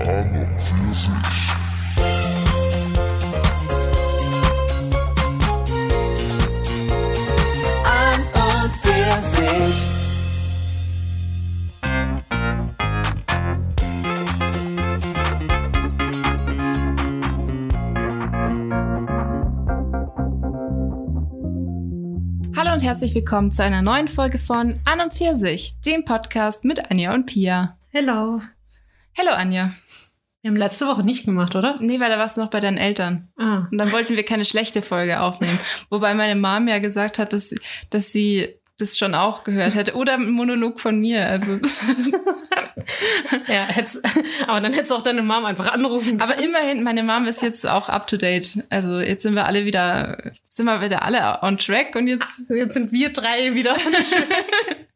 An und für sich. An und für sich. Hallo und herzlich willkommen zu einer neuen Folge von An und Pfirsich, dem Podcast mit Anja und Pia. Hello. Hallo Anja. Wir haben letzte Woche nicht gemacht, oder? Nee, weil da warst du noch bei deinen Eltern. Ah. Und dann wollten wir keine schlechte Folge aufnehmen. Wobei meine Mom ja gesagt hat, dass, dass sie das schon auch gehört hätte. Oder ein Monolog von mir. Also, Ja, aber dann hättest du auch deine Mom einfach anrufen können. aber immerhin, meine Mom ist jetzt auch up to date. Also jetzt sind wir alle wieder, sind wir wieder alle on track und jetzt Jetzt sind wir drei wieder.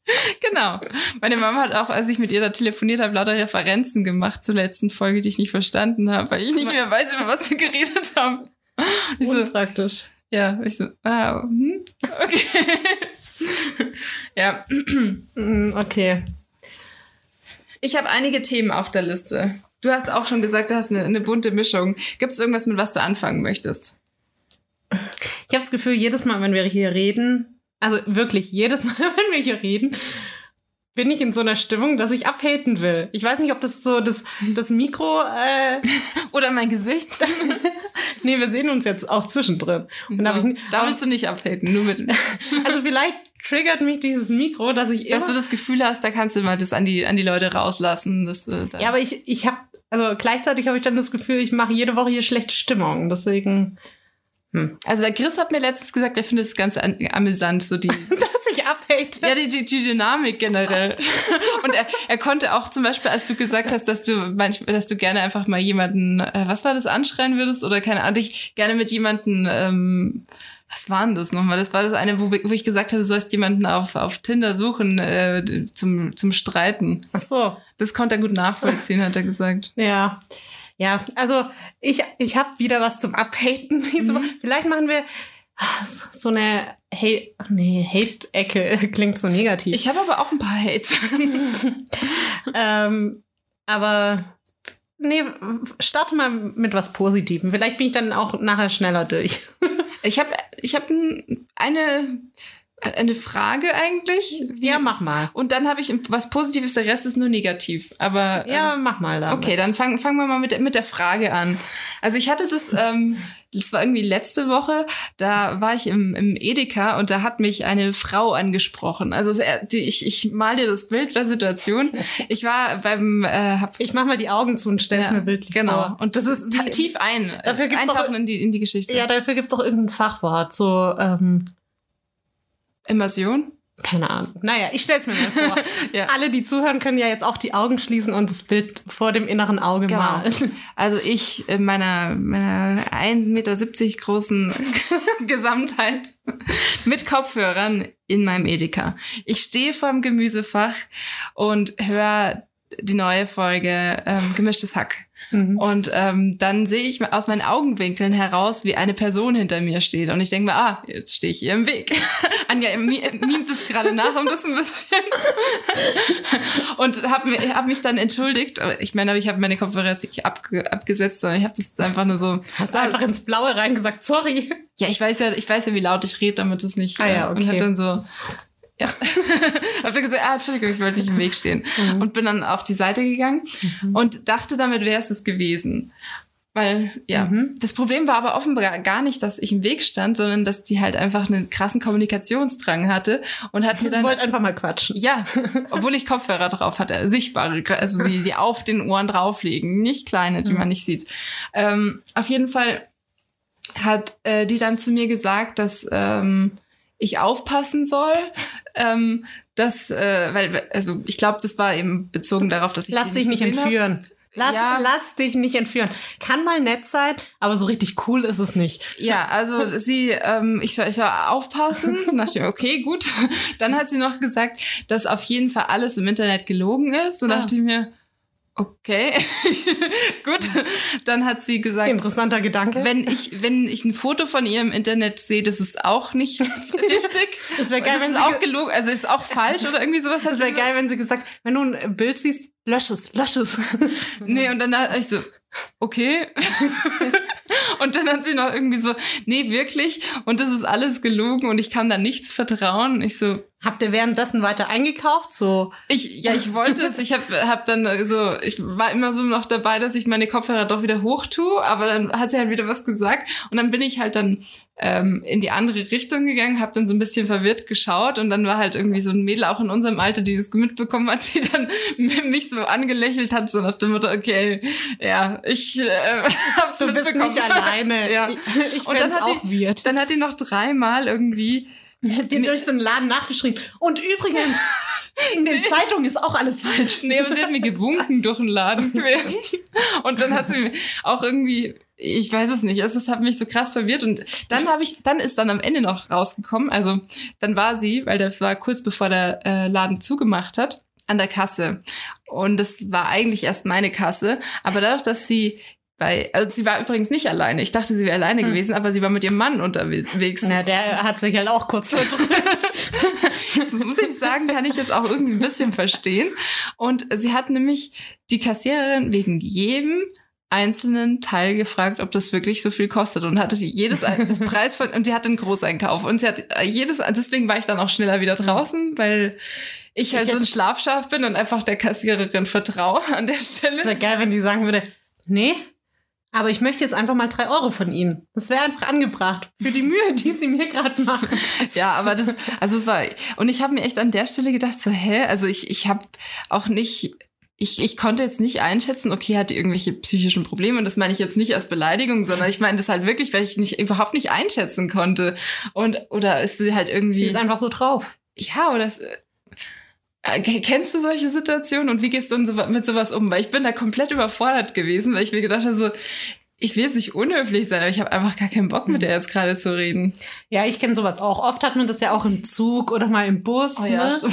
Genau. Meine Mama hat auch, als ich mit ihr da telefoniert habe, lauter Referenzen gemacht zur letzten Folge, die ich nicht verstanden habe, weil ich nicht mehr weiß, über was wir geredet haben. Ich so, Unpraktisch. ja, ich so, ah, hm, okay. ja, Mm, Okay. ich habe einige Themen auf der Liste. Du hast auch schon gesagt, du hast eine, eine bunte Mischung. Gibt es irgendwas, mit was du anfangen möchtest? Ich habe das Gefühl, jedes Mal, wenn wir hier reden, also wirklich jedes Mal, wenn wir hier reden, bin ich in so einer Stimmung, dass ich abhaten will. Ich weiß nicht, ob das so das, das Mikro. Äh, Oder mein Gesicht? nee, wir sehen uns jetzt auch zwischendrin. Und so, ich, da willst du nicht abhaten, nur mit, also vielleicht triggert mich dieses Mikro, dass ich immer dass du das Gefühl hast, da kannst du mal das an die, an die Leute rauslassen. Dass, du da- Ja, aber ich, ich habe, also gleichzeitig habe ich dann das Gefühl, ich mache jede Woche hier schlechte Stimmung. Deswegen, hm. Also der Chris hat mir letztens gesagt, er findet es ganz an, amüsant, so die, dass ich abhate. ja, die, die, die Dynamik generell. Und er, er konnte auch zum Beispiel, als du gesagt hast, dass du manchmal, dass du gerne einfach mal jemanden, äh, was war das, anschreien würdest oder keine Ahnung, dich gerne mit jemanden, ähm, was war denn das nochmal? Das war das eine, wo, wo ich gesagt habe, du sollst jemanden auf, auf Tinder suchen äh, zum, zum Streiten. Ach so, Das konnte er gut nachvollziehen, hat er gesagt. ja. Ja, also ich, ich habe wieder was zum Abhaten. Mhm. Vielleicht machen wir so eine Hate, nee, Hate-Ecke klingt so negativ. Ich habe aber auch ein paar Hates. ähm, aber nee, starte mal mit was Positivem. Vielleicht bin ich dann auch nachher schneller durch. Ich habe ich hab eine, eine Frage eigentlich. Wie- Ja, mach mal. Und dann habe ich was Positives, der Rest ist nur negativ. Aber Ja, ähm, mach mal da. okay, dann fangen fangen wir mal mit, der- mit der Frage an. Also ich hatte das, ähm, das war irgendwie letzte Woche, da war ich im, im Edeka und da hat mich eine Frau angesprochen. Also äh, ich, ich mal dir das Bild der Situation. Ich war beim, äh, hab, Ich mach mal die Augen zu und stell's mir bildlich genau. vor. Und das ist tief ein, Dafür gibt's auch- eintauchen in die, in die Geschichte. Ja, dafür gibt's doch irgendein Fachwort. So, ähm, Immersion. keine Ahnung. Naja, ich stell's mir mal vor. Ja. Alle, die zuhören, können ja jetzt auch die Augen schließen und das Bild vor dem inneren Auge Genau. malen. Also ich in meiner, meiner 1,70 Meter großen Gesamtheit mit Kopfhörern in meinem Edeka. Ich stehe vorm Gemüsefach und höre die neue Folge ähm, Gemischtes Hack. Mhm. Und ähm, dann sehe ich aus meinen Augenwinkeln heraus, wie eine Person hinter mir steht. Und ich denke mir, ah, jetzt stehe ich ihr im Weg. Anja mi- mimt es gerade nach um das ein bisschen. und habe hab mich dann entschuldigt. Ich meine, aber ich habe meine Kopfhörer jetzt nicht abge abgesetzt, sondern ich habe das einfach nur so. Hast du einfach ins Blaue reingesagt, sorry. Ja, ich weiß ja, ich weiß ja, wie laut ich rede, damit es nicht. Ah ja, äh, Und okay. hat dann so. Ja. hab dann gesagt, ah, Entschuldigung, ich wollte nicht im Weg stehen. Mhm. Und bin dann auf die Seite gegangen und dachte, damit wäre es es gewesen. Weil, ja, Mhm. das Problem war aber offenbar gar nicht, dass ich im Weg stand, sondern dass die halt einfach einen krassen Kommunikationsdrang hatte und hat mir dann. wollte einfach mal quatschen. Ja, obwohl ich Kopfhörer drauf hatte, sichtbare, also die, die auf den Ohren drauf liegen, nicht kleine, die Mhm. man nicht sieht. Ähm, auf jeden Fall hat äh, die dann zu mir gesagt, dass ähm, ich aufpassen soll, ähm, dass, äh, weil, also ich glaube, das war eben bezogen darauf, dass ich Lass dich nicht hab. entführen. Lass, Ja. lass dich nicht entführen. Kann mal nett sein, aber so richtig cool ist es nicht. Ja, also sie, ähm, ich soll, ich soll aufpassen. Mir, okay, gut. Dann hat sie noch gesagt, dass auf jeden Fall alles im Internet gelogen ist. Und Ah. dachte ich mir, okay, gut. Dann hat sie gesagt, Interessanter Gedanke. wenn ich, wenn ich ein Foto von ihr im Internet sehe, das ist auch nicht richtig. Es wäre geil, das wenn ist sie auch ge- gelogen, also ist auch falsch oder irgendwie sowas. Das wäre geil, wenn sie gesagt, wenn du ein Bild siehst, lösch es, lösch es. Nee, und dann hat ich so, okay. und dann hat sie noch irgendwie so, nee, wirklich. Und das ist alles gelogen und ich kann da nichts vertrauen. Ich so, Habt ihr währenddessen weiter eingekauft? So, ich, ja, ich wollte es. Ich habe hab dann so, ich war immer so noch dabei, dass ich meine Kopfhörer doch wieder hoch tue, aber dann hat sie halt wieder was gesagt und dann bin ich halt dann ähm, in die andere Richtung gegangen, habe dann so ein bisschen verwirrt geschaut und dann war halt irgendwie so ein Mädel auch in unserem Alter, die das mitbekommen hat, die dann mich so angelächelt hat, so nach dem Motto, okay, ja, ich äh, hab's du bist mitbekommen. nicht alleine. Ja. Ich, ich Und dann hat auch die, weird. dann hat die noch dreimal irgendwie dir durch so einen Laden nachgeschrieben. Und übrigens, in den Zeitungen ist auch alles falsch. Nee, aber sie hat mir gewunken durch den Laden. Und dann hat sie auch irgendwie, ich weiß es nicht, es hat mich so krass verwirrt. Und dann habe ich, dann ist dann am Ende noch rausgekommen, also dann war sie, weil das war kurz bevor der äh, Laden zugemacht hat, an der Kasse. Und das war eigentlich erst meine Kasse. Aber dadurch, dass sie bei, also sie war übrigens nicht alleine. Ich dachte, sie wäre alleine Hm. gewesen, aber sie war mit ihrem Mann unterwegs. Na, der hat sich halt auch kurz verdrückt. Muss ich sagen, kann ich jetzt auch irgendwie ein bisschen verstehen. Und sie hat nämlich die Kassiererin wegen jedem einzelnen Teil gefragt, ob das wirklich so viel kostet und hatte sie jedes das Preis von und sie hatte einen Großeinkauf und sie hat jedes deswegen war ich dann auch schneller wieder draußen, weil ich halt Ich so ein Schlafschaf bin und einfach der Kassiererin vertraue an der Es Stelle. wäre geil, wenn die sagen würde, nee, aber ich möchte jetzt einfach mal drei Euro von Ihnen. Das wäre einfach angebracht für die Mühe, die Sie mir gerade machen. Ja, aber das, also es war, und ich habe mir echt an der Stelle gedacht, so, hä, also ich, ich habe auch nicht, ich, ich konnte jetzt nicht einschätzen, okay, hat die irgendwelche psychischen Probleme und das meine ich jetzt nicht als Beleidigung, sondern ich meine das halt wirklich, weil ich nicht, überhaupt nicht einschätzen konnte. Und, oder ist sie halt irgendwie, Sie ist einfach so drauf. ja, oder ist, kennst du solche Situationen und wie gehst du mit sowas um? Weil ich bin da komplett überfordert gewesen, weil ich mir gedacht habe, so, ich will jetzt nicht unhöflich sein, aber ich habe einfach gar keinen Bock mit der jetzt gerade zu reden. Ja, ich kenne sowas auch. Oft hat man das ja auch im Zug oder mal im Bus. Oh ja, ne?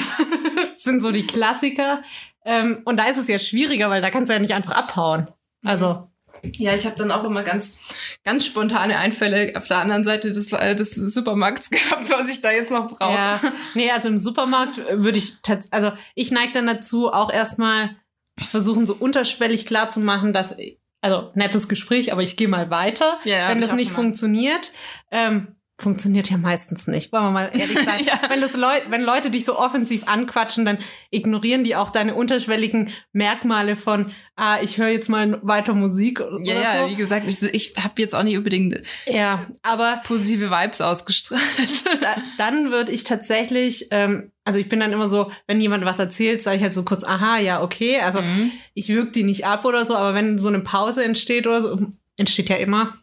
Das sind so die Klassiker. Ähm, und da ist es ja schwieriger, weil da kannst du ja nicht einfach abhauen. Also, Ja, ich habe dann auch immer ganz, ganz spontane Einfälle auf der anderen Seite des, äh, des Supermarkts gehabt, was ich da jetzt noch brauche. ja. Nee, also im Supermarkt würde ich also ich neige dann dazu, auch erstmal versuchen, so unterschwellig klar zu machen, dass, also nettes Gespräch, aber ich gehe mal weiter. Ja, Wenn das nicht funktioniert, ähm, funktioniert ja meistens nicht. Wollen wir mal ehrlich sein. Ja. wenn, das Leu wenn Leute dich so offensiv anquatschen, dann ignorieren die auch deine unterschwelligen Merkmale von, ah, ich höre jetzt mal weiter Musik oder Ja, ja, wie gesagt, ich, ich habe jetzt auch nicht unbedingt Ja, aber positive Vibes ausgestrahlt. da, dann würde ich tatsächlich, ähm, also ich bin dann immer so, wenn jemand was erzählt, sage ich halt so kurz, aha, ja, okay. Also Mhm. ich wirke die nicht ab oder so, aber wenn so eine Pause entsteht oder so, entsteht ja immer,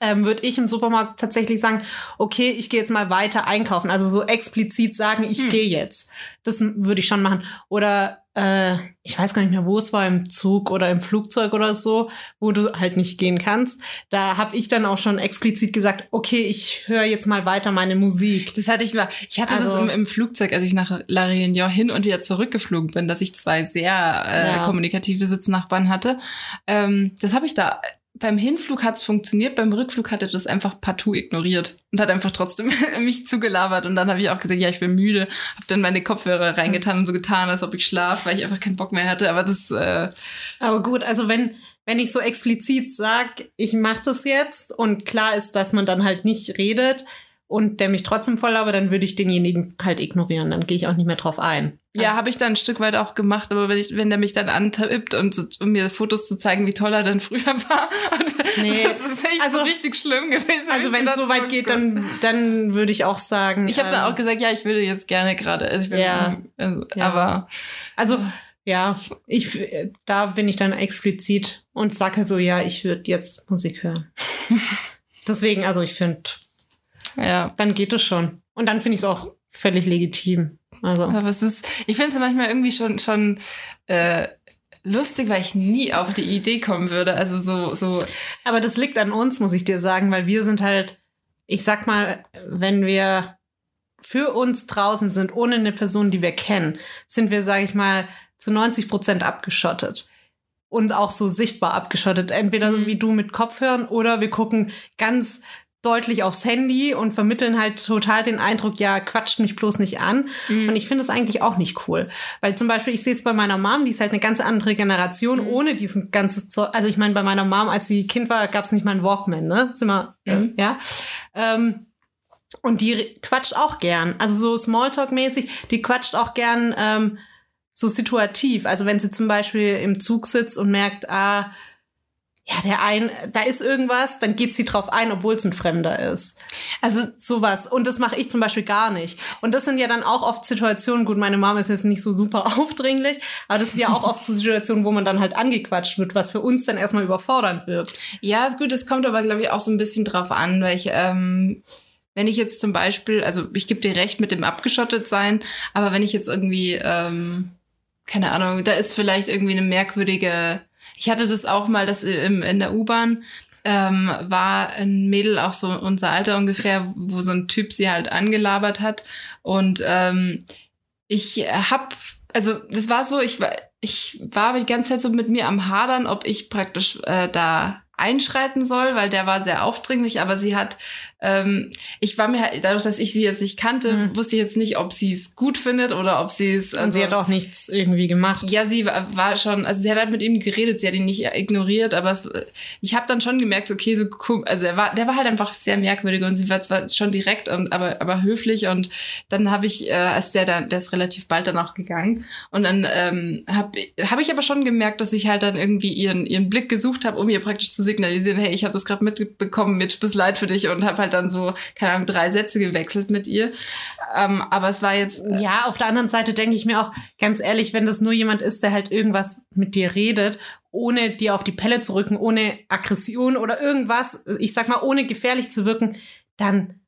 ähm, würde ich im Supermarkt tatsächlich sagen, okay, ich gehe jetzt mal weiter einkaufen. Also so explizit sagen, ich Hm. gehe jetzt. Das würde ich schon machen. Oder äh, ich weiß gar nicht mehr, wo es war, im Zug oder im Flugzeug oder so, wo du halt nicht gehen kannst. Da habe ich dann auch schon explizit gesagt, okay, ich höre jetzt mal weiter meine Musik. Das hatte ich mal, ich hatte Also- das im, im Flugzeug, als ich nach La Réunion hin und wieder zurückgeflogen bin, dass ich zwei sehr äh, Ja. kommunikative Sitznachbarn hatte. Ähm, das habe ich da, beim Hinflug hat's funktioniert, beim Rückflug hatte das einfach partout ignoriert und hat einfach trotzdem mich zugelabert. Und dann habe ich auch gesagt, ja, ich bin müde, habe dann meine Kopfhörer reingetan und so getan, als ob ich schlaf, weil ich einfach keinen Bock mehr hatte. Aber das, äh, Aber gut, also wenn, wenn ich so explizit sag, ich mache das jetzt und klar ist, dass man dann halt nicht redet und der mich trotzdem voll labert, dann würde ich denjenigen halt ignorieren. Dann gehe ich auch nicht mehr drauf ein. Ja, habe ich dann ein Stück weit auch gemacht, aber wenn, ich, wenn der mich dann antippt und so, um mir Fotos zu zeigen, wie toll er dann früher war, Nee, das ist echt also- so richtig schlimm gewesen. Also wenn es so weit geht, dann, dann würde ich auch sagen. Ich habe dann ähm, auch gesagt, ja, ich würde jetzt gerne gerade, also Ja. also, Ja. aber Also ja, ich da bin ich dann explizit und sage so, ja, ich würde jetzt Musik hören. Deswegen, also ich finde, ja. dann geht es schon. Und dann finde ich es auch völlig legitim. Also. Aber es ist, ich finde es manchmal irgendwie schon schon äh, lustig, weil ich nie auf die Idee kommen würde. Also so so Aber das liegt an uns, muss ich dir sagen, weil wir sind halt, ich sag mal, wenn wir für uns draußen sind, ohne eine Person, die wir kennen, sind wir, sage ich mal, zu 90 Prozent abgeschottet. Und auch so sichtbar abgeschottet. Entweder so Mhm. wie du mit Kopfhörern oder wir gucken ganz deutlich aufs Handy und vermitteln halt total den Eindruck, ja, quatscht mich bloß nicht an. Mhm. Und ich finde es eigentlich auch nicht cool. Weil zum Beispiel, ich sehe es bei meiner Mom, die ist halt eine ganz andere Generation, Mhm. ohne diesen ganzes Zeug. Also ich meine, bei meiner Mom, als sie Kind war, gab es nicht mal einen Walkman, ne? Sind wir, Mhm. äh, ja. Ähm, und die quatscht auch gern. Also so Smalltalk-mäßig, die quatscht auch gern ähm, so situativ. Also wenn sie zum Beispiel im Zug sitzt und merkt, ah, ja, der ein, da ist irgendwas, dann geht sie drauf ein, obwohl es ein Fremder ist. Also Sowas. Und das mache ich zum Beispiel gar nicht. Und das sind ja dann auch oft Situationen, gut, meine Mama ist jetzt nicht so super aufdringlich, aber das sind ja auch oft so Situationen, wo man dann halt angequatscht wird, was für uns dann erstmal überfordernd wirkt. Ja, ist gut, es kommt aber, glaube ich, auch so ein bisschen drauf an, weil ich, ähm, wenn ich jetzt zum Beispiel, also ich gebe dir recht mit dem abgeschottet sein, aber wenn ich jetzt irgendwie, ähm, keine Ahnung, da ist vielleicht irgendwie eine merkwürdige, ich hatte das auch mal, dass in der U-Bahn ähm, war ein Mädel auch so unser Alter ungefähr, wo so ein Typ sie halt angelabert hat. Und ähm, ich hab, also das war so, ich war, ich war die ganze Zeit so mit mir am Hadern, ob ich praktisch äh, da einschreiten soll, weil der war sehr aufdringlich, aber sie hat, ähm, ich war mir halt, dadurch, dass ich sie jetzt nicht kannte, Mhm. wusste ich jetzt nicht, ob sie es gut findet oder ob sie es. Und sie hat auch nichts irgendwie gemacht. Ja, sie war, war schon, also sie hat halt mit ihm geredet, sie hat ihn nicht ignoriert, aber es, ich habe dann schon gemerkt, okay, so cool, also er war, der war halt einfach sehr merkwürdig und sie war zwar schon direkt und aber aber höflich und dann habe ich, äh, als der dann, der ist relativ bald dann auch gegangen und dann ähm, habe hab ich aber schon gemerkt, dass ich halt dann irgendwie ihren ihren Blick gesucht habe, um ihr praktisch zu signalisieren, hey, ich habe das gerade mitbekommen, mir tut das leid für dich und habe halt dann so keine Ahnung drei Sätze gewechselt mit ihr, ähm, aber es war jetzt Ja, auf der anderen Seite denke ich mir auch, ganz ehrlich, wenn das nur jemand ist, der halt irgendwas mit dir redet, ohne dir auf die Pelle zu rücken, ohne Aggression oder irgendwas, ich sag mal, ohne gefährlich zu wirken, dann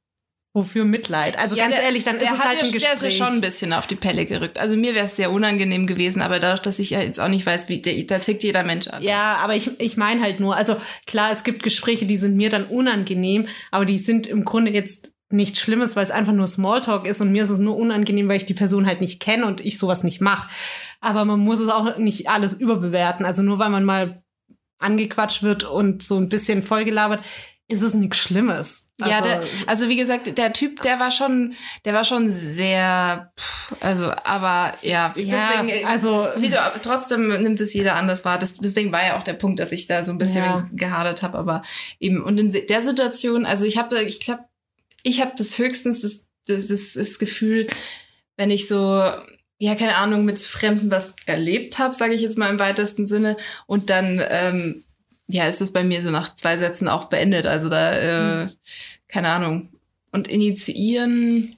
wofür Mitleid? Also Ja, ganz der- ehrlich, dann ist der es halt ja, ein Der Gespräch. ist ja schon ein bisschen auf die Pelle gerückt. Also mir wäre es sehr unangenehm gewesen, aber dadurch, dass ich ja jetzt auch nicht weiß, wie der, da tickt jeder Mensch an. Ja, aber ich, ich meine halt nur, also klar, es gibt Gespräche, die sind mir dann unangenehm, aber die sind im Grunde jetzt nichts Schlimmes, weil es einfach nur Smalltalk ist und mir ist es nur unangenehm, weil ich die Person halt nicht kenne und ich sowas nicht mache. Aber man muss es auch nicht alles überbewerten. Also nur weil man mal angequatscht wird und so ein bisschen vollgelabert, ist es nichts Schlimmes. Ja, Also- der, also wie gesagt, der Typ, der war schon, der war schon sehr, pff, also, aber ja, Ja, deswegen, also- du, trotzdem nimmt es jeder anders wahr. Das, deswegen war ja auch der Punkt, dass ich da so ein bisschen Ja. gehadert habe, aber eben und in der Situation, also ich habe, ich glaube, ich habe das höchstens das, das, das, das Gefühl, wenn ich so ja, keine Ahnung, mit Fremden was erlebt habe, sage ich jetzt mal im weitesten Sinne. Und dann, ähm, ja, ist das bei mir so nach zwei Sätzen auch beendet. Also da, äh, keine Ahnung. Und initiieren,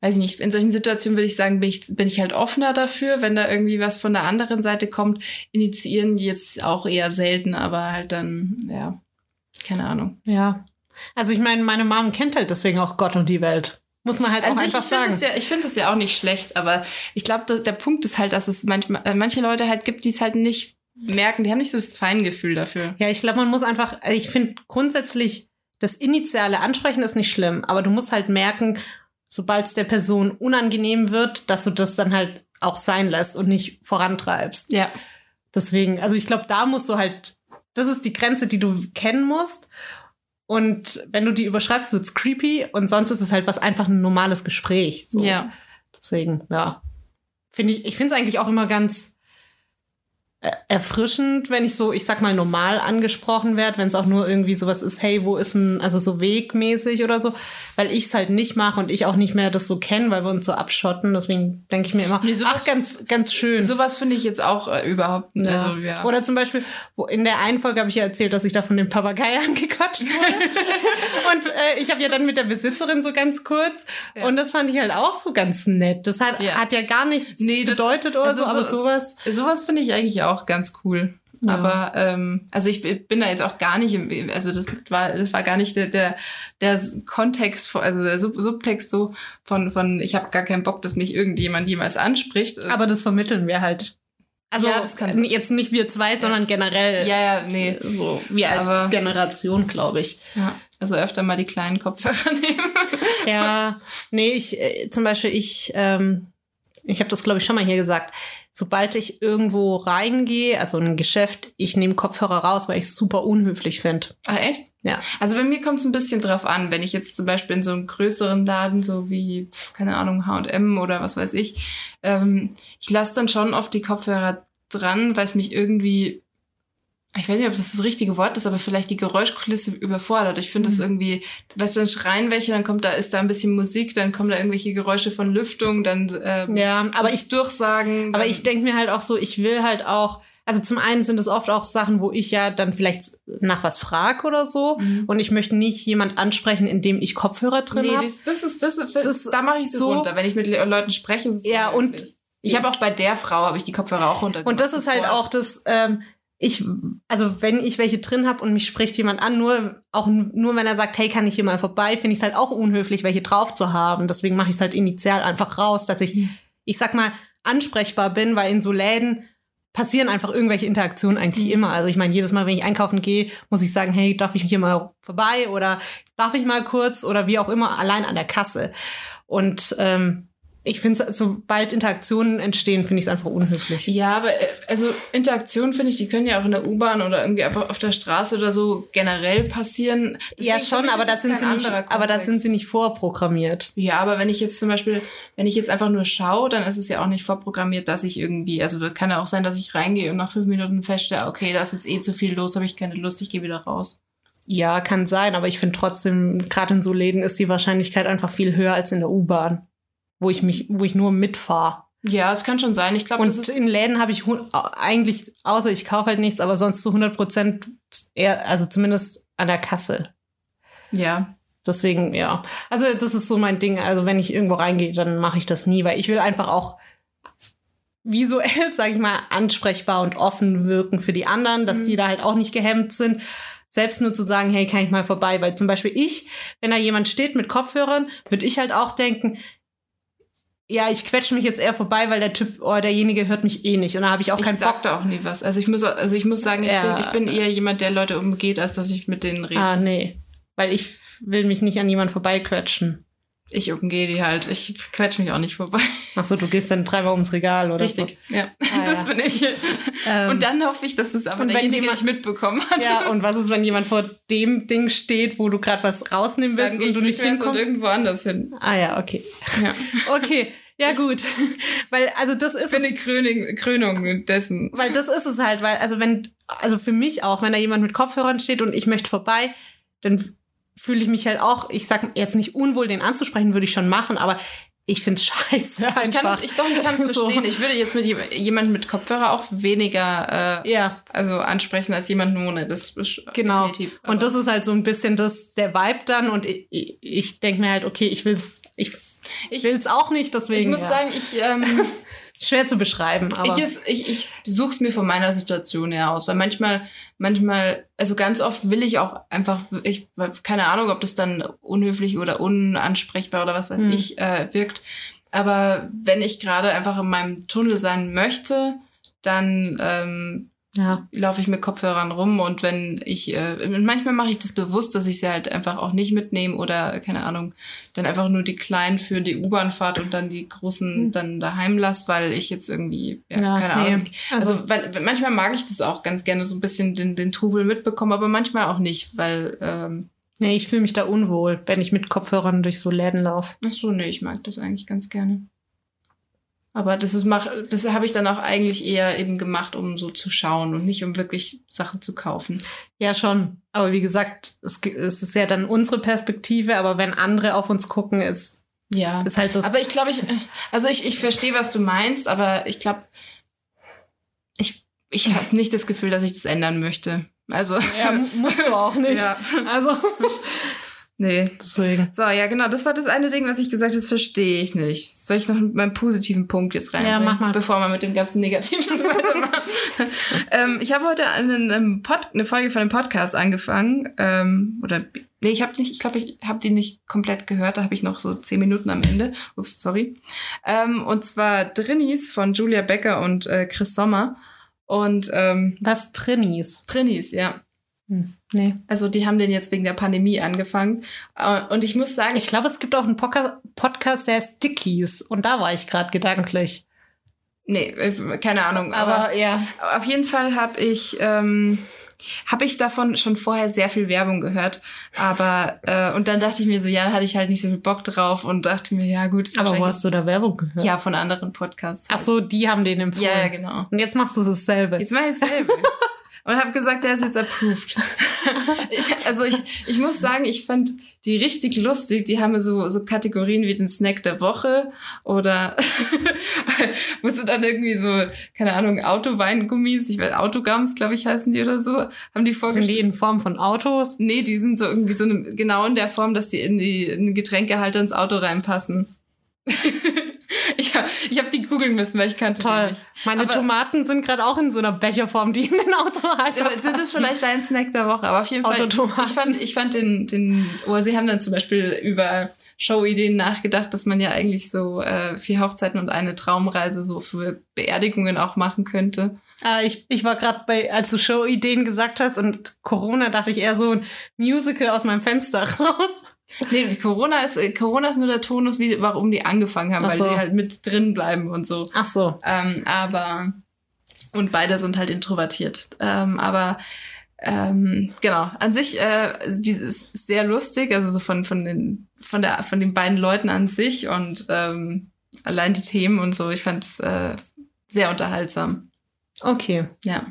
weiß ich nicht, in solchen Situationen würde ich sagen, bin ich, bin ich halt offener dafür, wenn da irgendwie was von der anderen Seite kommt. Initiieren jetzt auch eher selten, aber halt dann, ja, keine Ahnung. Ja. Also ich meine, meine Mom kennt halt deswegen auch Gott und die Welt. Muss man halt auch sich, einfach ich sagen. ja, ich finde es ja auch nicht schlecht, aber ich glaube, der Punkt ist halt, dass es manchmal, äh, manche Leute halt gibt, die es halt nicht merken, die haben nicht so das Feingefühl dafür. Ja, ich glaube, man muss einfach, also ich finde grundsätzlich, das initiale Ansprechen ist nicht schlimm, aber du musst halt merken, sobald es der Person unangenehm wird, dass du das dann halt auch sein lässt und nicht vorantreibst. Ja. Deswegen, also ich glaube, da musst du halt, das ist die Grenze, die du kennen musst. Und wenn du die überschreibst, wird's creepy und sonst ist es halt was einfach ein normales Gespräch. So. Ja. Deswegen, ja. Finde ich, ich finde es eigentlich auch immer ganz erfrischend, wenn ich so, ich sag mal, normal angesprochen werde, wenn es auch nur irgendwie sowas ist, hey, wo ist ein, also so wegmäßig oder so, weil ich es halt nicht mache und ich auch nicht mehr das so kenne, weil wir uns so abschotten. Deswegen denke ich mir immer, Nee, sowas- ach, ganz, ganz schön. Sowas finde ich jetzt auch äh, überhaupt nicht. Ja. Also, ja. Oder zum Beispiel, wo in der einen Folge habe ich ja erzählt, dass ich da von dem Papagei angequatscht wurde. und äh, ich habe ja dann mit der Besitzerin so ganz kurz. Ja. Und das fand ich halt auch so ganz nett. Das hat, Ja. hat ja gar nichts Nee, das- bedeutet oder also so, aber so- sowas. Sowas finde ich eigentlich auch ganz cool. Ja. Aber ähm, also ich bin da jetzt auch gar nicht im, also das war das war gar nicht der der, der Kontext, also der Sub Subtext so von von ich habe gar keinen Bock, dass mich irgendjemand jemals anspricht. Es- Aber das vermitteln wir halt. Also Ja, das kann- jetzt nicht wir zwei, sondern generell ja ja nee so wir als Aber- Generation, glaube ich. ja, also öfter mal die kleinen Kopfhörer nehmen. Ja, nee, ich äh, zum Beispiel ich, ähm, ich habe das glaube ich schon mal hier gesagt. Sobald ich irgendwo reingehe, also in ein Geschäft, ich nehme Kopfhörer raus, weil ich es super unhöflich finde. Ah, echt? Ja. Also bei mir kommt es ein bisschen drauf an, wenn ich jetzt zum Beispiel in so einem größeren Laden, so wie, keine Ahnung, H&M oder was weiß ich, ähm, ich lasse dann schon oft die Kopfhörer dran, weil es mich irgendwie, ich weiß nicht, ob das das richtige Wort ist, aber vielleicht die Geräuschkulisse überfordert. Ich finde das Mhm. irgendwie, weißt du, dann schreien welche, dann kommt da, ist da ein bisschen Musik, dann kommen da irgendwelche Geräusche von Lüftung, dann ähm, Ja, aber ich Durchsagen. Aber ich denke mir halt auch so, ich will halt auch, also zum einen sind es oft auch Sachen, wo ich ja dann vielleicht nach was frag oder so. Mhm. Und ich möchte nicht jemand ansprechen, indem ich Kopfhörer drin Nee, habe. das, das ist, das, ist, Das- da mache ich so runter. Wenn ich mit Le Leuten spreche, ist es Ja, und- ich habe auch bei der Frau habe ich die Kopfhörer auch runter. Und das ist halt auch das, ähm, ich, also wenn ich welche drin habe und mich spricht jemand an, nur auch nur wenn er sagt, hey, kann ich hier mal vorbei, finde ich es halt auch unhöflich, welche drauf zu haben. Deswegen mache ich es halt initial einfach raus, dass ich, Mhm. ich sag mal, ansprechbar bin, weil in so Läden passieren einfach irgendwelche Interaktionen eigentlich Mhm. immer. Also ich meine, jedes Mal, wenn ich einkaufen gehe, muss ich sagen, hey, darf ich hier mal vorbei oder darf ich mal kurz oder wie auch immer, allein an der Kasse. Und ähm, ich finde, sobald Interaktionen entstehen, finde ich es einfach unhöflich. Ja, aber äh, also Interaktionen finde ich, die können ja auch in der U-Bahn oder irgendwie einfach auf der Straße oder so generell passieren. ja, Deswegen schon, finde ich, aber ist da es sind sie nicht, aber da Kontext. sind sie nicht vorprogrammiert. Ja, aber wenn ich jetzt zum Beispiel, wenn ich jetzt einfach nur schaue, dann ist es ja auch nicht vorprogrammiert, dass ich irgendwie, also da kann ja auch sein, dass ich reingehe und nach fünf Minuten feststelle, okay, da ist jetzt eh zu viel los, habe ich keine Lust, ich gehe wieder raus. Ja, kann sein, aber ich finde trotzdem, gerade in so Läden ist die Wahrscheinlichkeit einfach viel höher als in der U-Bahn, wo ich mich, wo ich nur mitfahre. Ja, es kann schon sein. Ich glaube, das Und ist in Läden habe ich eigentlich, außer ich kaufe halt nichts, aber sonst zu 100 Prozent eher, also zumindest an der Kasse. ja. Deswegen, ja. Also das ist so mein Ding. Also wenn ich irgendwo reingehe, dann mache ich das nie, weil ich will einfach auch visuell, sage ich mal, ansprechbar und offen wirken für die anderen, dass Mhm. die da halt auch nicht gehemmt sind. Selbst nur zu sagen, hey, kann ich mal vorbei? Weil zum Beispiel ich, wenn da jemand steht mit Kopfhörern, würde ich halt auch denken, ja, ich quetsche mich jetzt eher vorbei, weil der Typ oder derjenige hört mich eh nicht. Und da habe ich auch ich keinen sag Bock. da auch nie was. Also ich muss, also ich muss sagen, ich, Ja. bin, ich bin eher jemand, der Leute umgeht, als dass ich mit denen rede. Ah, nee. Weil ich will mich nicht an jemand vorbeiquetschen. Ich umgehe die halt. Ich quetsche mich auch nicht vorbei. Ach so, du gehst dann dreimal ums Regal oder Richtig. Ja. Ah, das ja. bin ich. Ähm, und dann hoffe ich, dass das aber derjenige jemand- nicht mitbekommen hat. Ja, und was ist, wenn jemand vor dem Ding steht, wo du gerade was rausnehmen willst und ich du nicht rückwärts und hinkommst? irgendwo anders hin. Ah ja, okay. Ja. Okay, ja gut. weil also das Ich ist bin es, die Kröning, Krönung dessen. weil das ist es halt, weil also wenn also für mich auch, wenn da jemand mit Kopfhörern steht und ich möchte vorbei, dann fühle ich mich halt auch, ich sag jetzt nicht unwohl den anzusprechen, würde ich schon machen, aber ich find's scheiße einfach. Ich kann es, ich, doch, ich kann es So. verstehen. Ich würde jetzt mit jem- jemandem mit Kopfhörer auch weniger äh, ja, also ansprechen als jemand ohne. Das ist Genau. definitiv. Und das ist halt so ein bisschen das der Vibe dann und ich, ich, ich denke mir halt, okay, ich will's ich Ich- will's auch nicht, deswegen ich muss ja. sagen, ich ähm, schwer zu beschreiben, aber Ich, ich, ich suche es mir von meiner Situation her aus, weil manchmal, manchmal, also ganz oft will ich auch einfach, ich keine Ahnung, ob das dann unhöflich oder unansprechbar oder was weiß Hm. ich äh, wirkt. Aber wenn ich gerade einfach in meinem Tunnel sein möchte, dann ähm, ja. laufe ich mit Kopfhörern rum und wenn ich, äh, manchmal mache ich das bewusst, dass ich sie halt einfach auch nicht mitnehme oder, keine Ahnung, dann einfach nur die kleinen für die U-Bahn-Fahrt und dann die großen Hm. dann daheim lasse, weil ich jetzt irgendwie, ja, Ja, keine nee. Ahnung. Also- Also, weil, manchmal mag ich das auch ganz gerne so ein bisschen den, den Trubel mitbekommen, aber manchmal auch nicht, weil, ähm, Nee, ich fühle mich da unwohl, wenn ich mit Kopfhörern durch so Läden laufe. ach so, nee, ich mag das eigentlich ganz gerne. Aber das ist mach, das habe ich dann auch eigentlich eher eben gemacht, um so zu schauen und nicht um wirklich Sachen zu kaufen. Ja, schon. Aber wie gesagt, es, es ist ja dann unsere Perspektive, aber wenn andere auf uns gucken, ist, Ja. ist halt das. Aber ich glaube, ich, also ich, ich verstehe, was du meinst, aber ich glaube, ich, ich habe nicht das Gefühl, dass ich das ändern möchte. Also, ja, mu- musst du auch nicht. Ja. Also, nee. deswegen. So, ja, genau, das war das eine Ding, was ich gesagt habe, das verstehe ich nicht. Soll ich noch mit meinem positiven Punkt jetzt rein? Ja, mach mal. Bevor wir mit dem ganzen Negativen weitermachen. ähm, ich habe heute einen, einen Pod, eine Folge von einem Podcast angefangen. Ähm, oder, nee, ich habe nicht, ich glaube, ich habe die nicht komplett gehört. Da habe ich noch so zehn Minuten am Ende. Ups, sorry. Ähm, und zwar Drinnies von Julia Becker und äh, Chris Sommer. Und ähm, Was Trinnies? Drinnies, ja. Hm, nee. Also die haben den jetzt wegen der Pandemie angefangen. Äh, Und ich muss sagen, Ich glaube, es gibt auch einen Podca Podcast, der heißt Dickies. Und da war ich gerade gedanklich. Nee, äh, keine Ahnung. Aber, Aber ja. auf jeden Fall habe ich, ähm, habe ich davon schon vorher sehr viel Werbung gehört. Aber, äh, und dann dachte ich mir so, ja, da hatte ich halt nicht so viel Bock drauf und dachte mir, ja gut. Aber wo hast du da Werbung gehört? Ja, von anderen Podcasts. Ach so, die haben den empfohlen. Ja, ja, genau. Und jetzt machst du dasselbe. Jetzt mache ich dasselbe. Und habe gesagt, der ist jetzt approved. ich, also ich, ich muss sagen, ich fand die richtig lustig. Die haben so, so Kategorien wie den Snack der Woche oder wo sie dann irgendwie so, keine Ahnung, Autoweingummis, ich weiß, Autogums, glaube ich, heißen die oder so, haben die Sind vorgestellt. die in Form von Autos? Nee, die sind so irgendwie so eine, genau in der Form, dass die in die in den Getränkehalter ins Auto reinpassen. ich hab, ich hab die googeln müssen, weil ich kannte die Toll. nicht. Meine Aber- Tomaten sind gerade auch in so einer Becherform, die in den Autohalter Sind das vielleicht dein Snack der Woche? Aber auf jeden Fall, ich fand, ich fand den, den, oder sie haben dann zum Beispiel über Showideen nachgedacht, dass man ja eigentlich so äh, vier Hochzeiten und eine Traumreise so für Beerdigungen auch machen könnte. Ah, ich, ich war gerade bei, als du Show-Ideen gesagt hast und Corona, dachte ich eher so ein Musical aus meinem Fenster raus. Nee, Corona ist, äh, Corona ist nur der Tonus, wie, warum die angefangen haben, Ach weil so. die halt mit drin bleiben und so. Ach so. Ähm, aber und beide sind halt introvertiert. Ähm, aber ähm, genau, an sich äh, dieses ist sehr lustig, also so von von den von der von den beiden Leuten an sich und ähm, allein die Themen und so. Ich fand es äh, sehr unterhaltsam. Okay. Ja.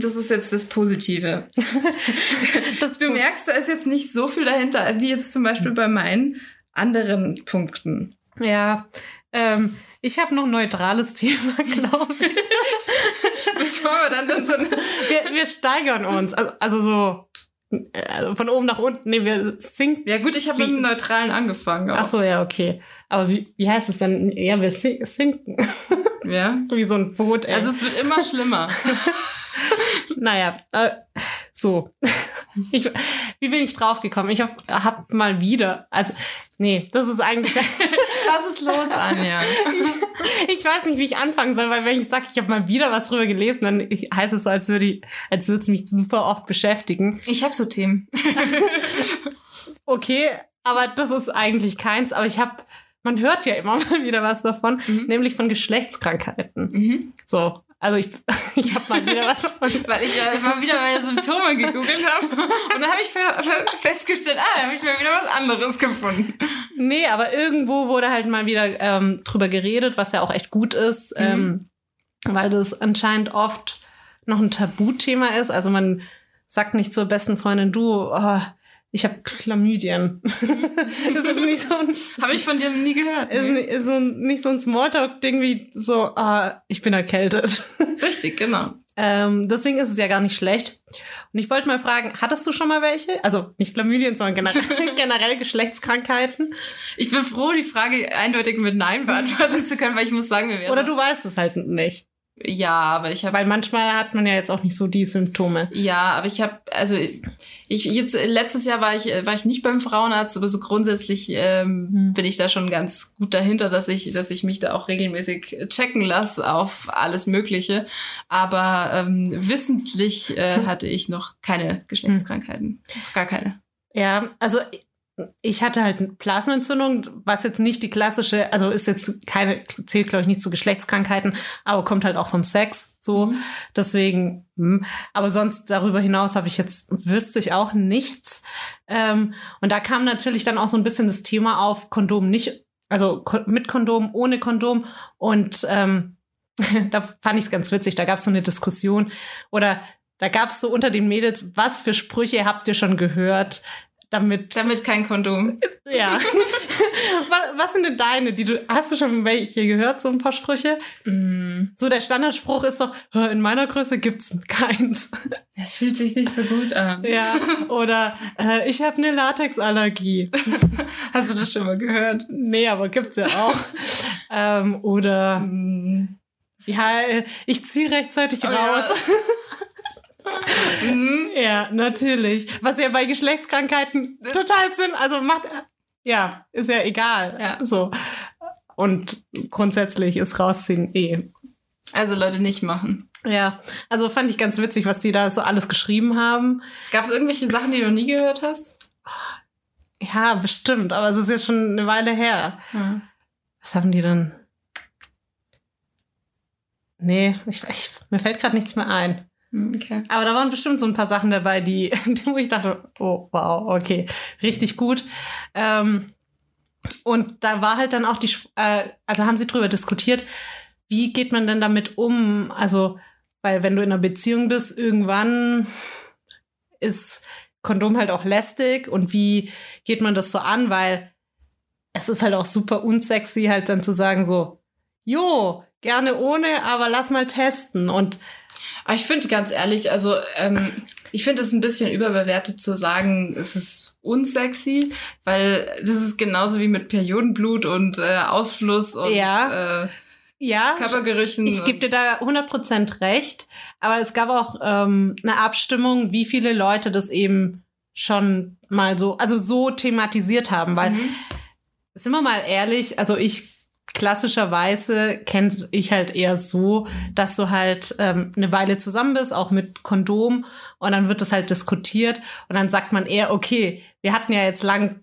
Das ist jetzt das Positive. Das Du merkst, da ist jetzt nicht so viel dahinter, wie jetzt zum Beispiel bei meinen anderen Punkten. Ja. Ähm, ich habe noch ein neutrales Thema, glaube ich. Bevor wir dann in so eine Wir, wir steigern uns. Also, also so also von oben nach unten. Nee, wir sinken. ja gut, ich habe mit dem Neutralen angefangen. auch. Ach so, ja, okay. Aber wie, wie heißt es dann? Ja, wir sin- sinken. Ja. Wie so ein Boot. Ey. Also es wird immer schlimmer. Naja, äh, so. Ich, wie bin ich draufgekommen? Ich habe hab mal wieder, also, nee, das ist eigentlich, Was ist los, Anja? ich weiß nicht, wie ich anfangen soll, weil wenn ich sage, ich habe mal wieder was drüber gelesen, dann heißt es so, als würde ich, als würde es mich super oft beschäftigen. Ich habe so Themen. Okay, aber das ist eigentlich keins, aber ich habe, man hört ja immer mal wieder was davon, Mhm. nämlich von Geschlechtskrankheiten. Mhm. So, also ich, ich habe mal wieder was davon. Weil ich ja mal wieder meine Symptome gegoogelt habe. Und dann habe ich fe- fe- festgestellt, ah, da habe ich mal wieder was anderes gefunden. Nee, aber irgendwo wurde halt mal wieder ähm, drüber geredet, was ja auch echt gut ist, Mhm. ähm, weil das anscheinend oft noch ein Tabuthema ist. Also man sagt nicht zur besten Freundin, du, oh, ich habe Chlamydien. das ist nicht so ein, Habe ich von dir nie gehört. ist, Nee. ist so ein, nicht so ein Smalltalk-Ding wie so, ah, ich bin erkältet. Richtig, genau. ähm, deswegen ist es ja gar nicht schlecht. Und ich wollte mal fragen, hattest du schon mal welche? Also nicht Chlamydien, sondern generell, generell Geschlechtskrankheiten? Ich bin froh, die Frage eindeutig mit Nein beantworten zu können, weil ich muss sagen, mir wäre Oder du weißt es halt nicht. Ja, aber ich habe Weil manchmal hat man ja jetzt auch nicht so die Symptome. Ja, aber ich habe, also ich jetzt letztes Jahr war ich war ich nicht beim Frauenarzt, aber so grundsätzlich ähm, Hm. bin ich da schon ganz gut dahinter, dass ich dass ich mich da auch regelmäßig checken lasse auf alles Mögliche. Aber ähm, wissentlich äh, hatte ich noch keine Geschlechtskrankheiten, gar keine. Ja, also ich hatte halt eine Blasenentzündung, was jetzt nicht die klassische, also ist jetzt keine, zählt glaube ich nicht zu Geschlechtskrankheiten, aber kommt halt auch vom Sex so. Mhm. Deswegen, hm. aber sonst darüber hinaus habe ich jetzt, wüsste ich auch nichts. Ähm, und da kam natürlich dann auch so ein bisschen das Thema auf Kondom nicht, also mit Kondom, ohne Kondom. Und ähm, da fand ich es ganz witzig, da gab es so eine Diskussion oder da gab es so unter den Mädels, was für Sprüche habt ihr schon gehört, damit Damit kein Kondom. ja. was, was sind denn deine, die du hast du schon welche gehört so ein paar Sprüche? Mm, So der Standardspruch ist doch "Hör, in meiner Größe gibt's keins. das fühlt sich nicht so gut an. ja, oder äh, ich habe eine Latexallergie. Hast du das schon mal gehört? Nee, aber gibt's ja auch. ähm, oder Mm, ja, äh, ich ziehe rechtzeitig Oh ja. Mm, Ja. natürlich. Was ja bei Geschlechtskrankheiten total Sinn, also macht ja, ist ja egal. Ja. So. Und grundsätzlich ist rausziehen eh Also Leute nicht machen. Ja, also fand ich ganz witzig, was die da so alles geschrieben haben. Gab es irgendwelche Sachen, die du noch nie gehört hast? Ja, bestimmt, aber es ist jetzt schon eine Weile her. Ja. Was haben die denn? Nee, ich, ich, mir fällt gerade nichts mehr ein. Hm, Okay. Aber da waren bestimmt so ein paar Sachen dabei, die, wo ich dachte, oh, wow, okay, richtig gut. Ähm, und da war halt dann auch die, äh, also haben sie drüber diskutiert, wie geht man denn damit um? Also, weil wenn du in einer Beziehung bist, irgendwann ist Kondom halt auch lästig und wie geht man das so an? Weil es ist halt auch super unsexy, halt dann zu sagen so, jo, gerne ohne, aber lass mal testen. Und Aber ich finde ganz ehrlich, also ähm, ich finde es ein bisschen überbewertet zu sagen, es ist unsexy, weil das ist genauso wie mit Periodenblut und äh, Ausfluss und Ja. äh, ja, Körpergerüchen. Ich gebe dir da 100% recht, aber es gab auch ähm, eine Abstimmung, wie viele Leute das eben schon mal so, also so thematisiert haben, weil, Mhm. sind wir mal ehrlich, also ich klassischerweise kenne ich halt eher so, dass du halt ähm, eine Weile zusammen bist, auch mit Kondom, und dann wird das halt diskutiert und dann sagt man eher, okay, wir hatten ja jetzt lang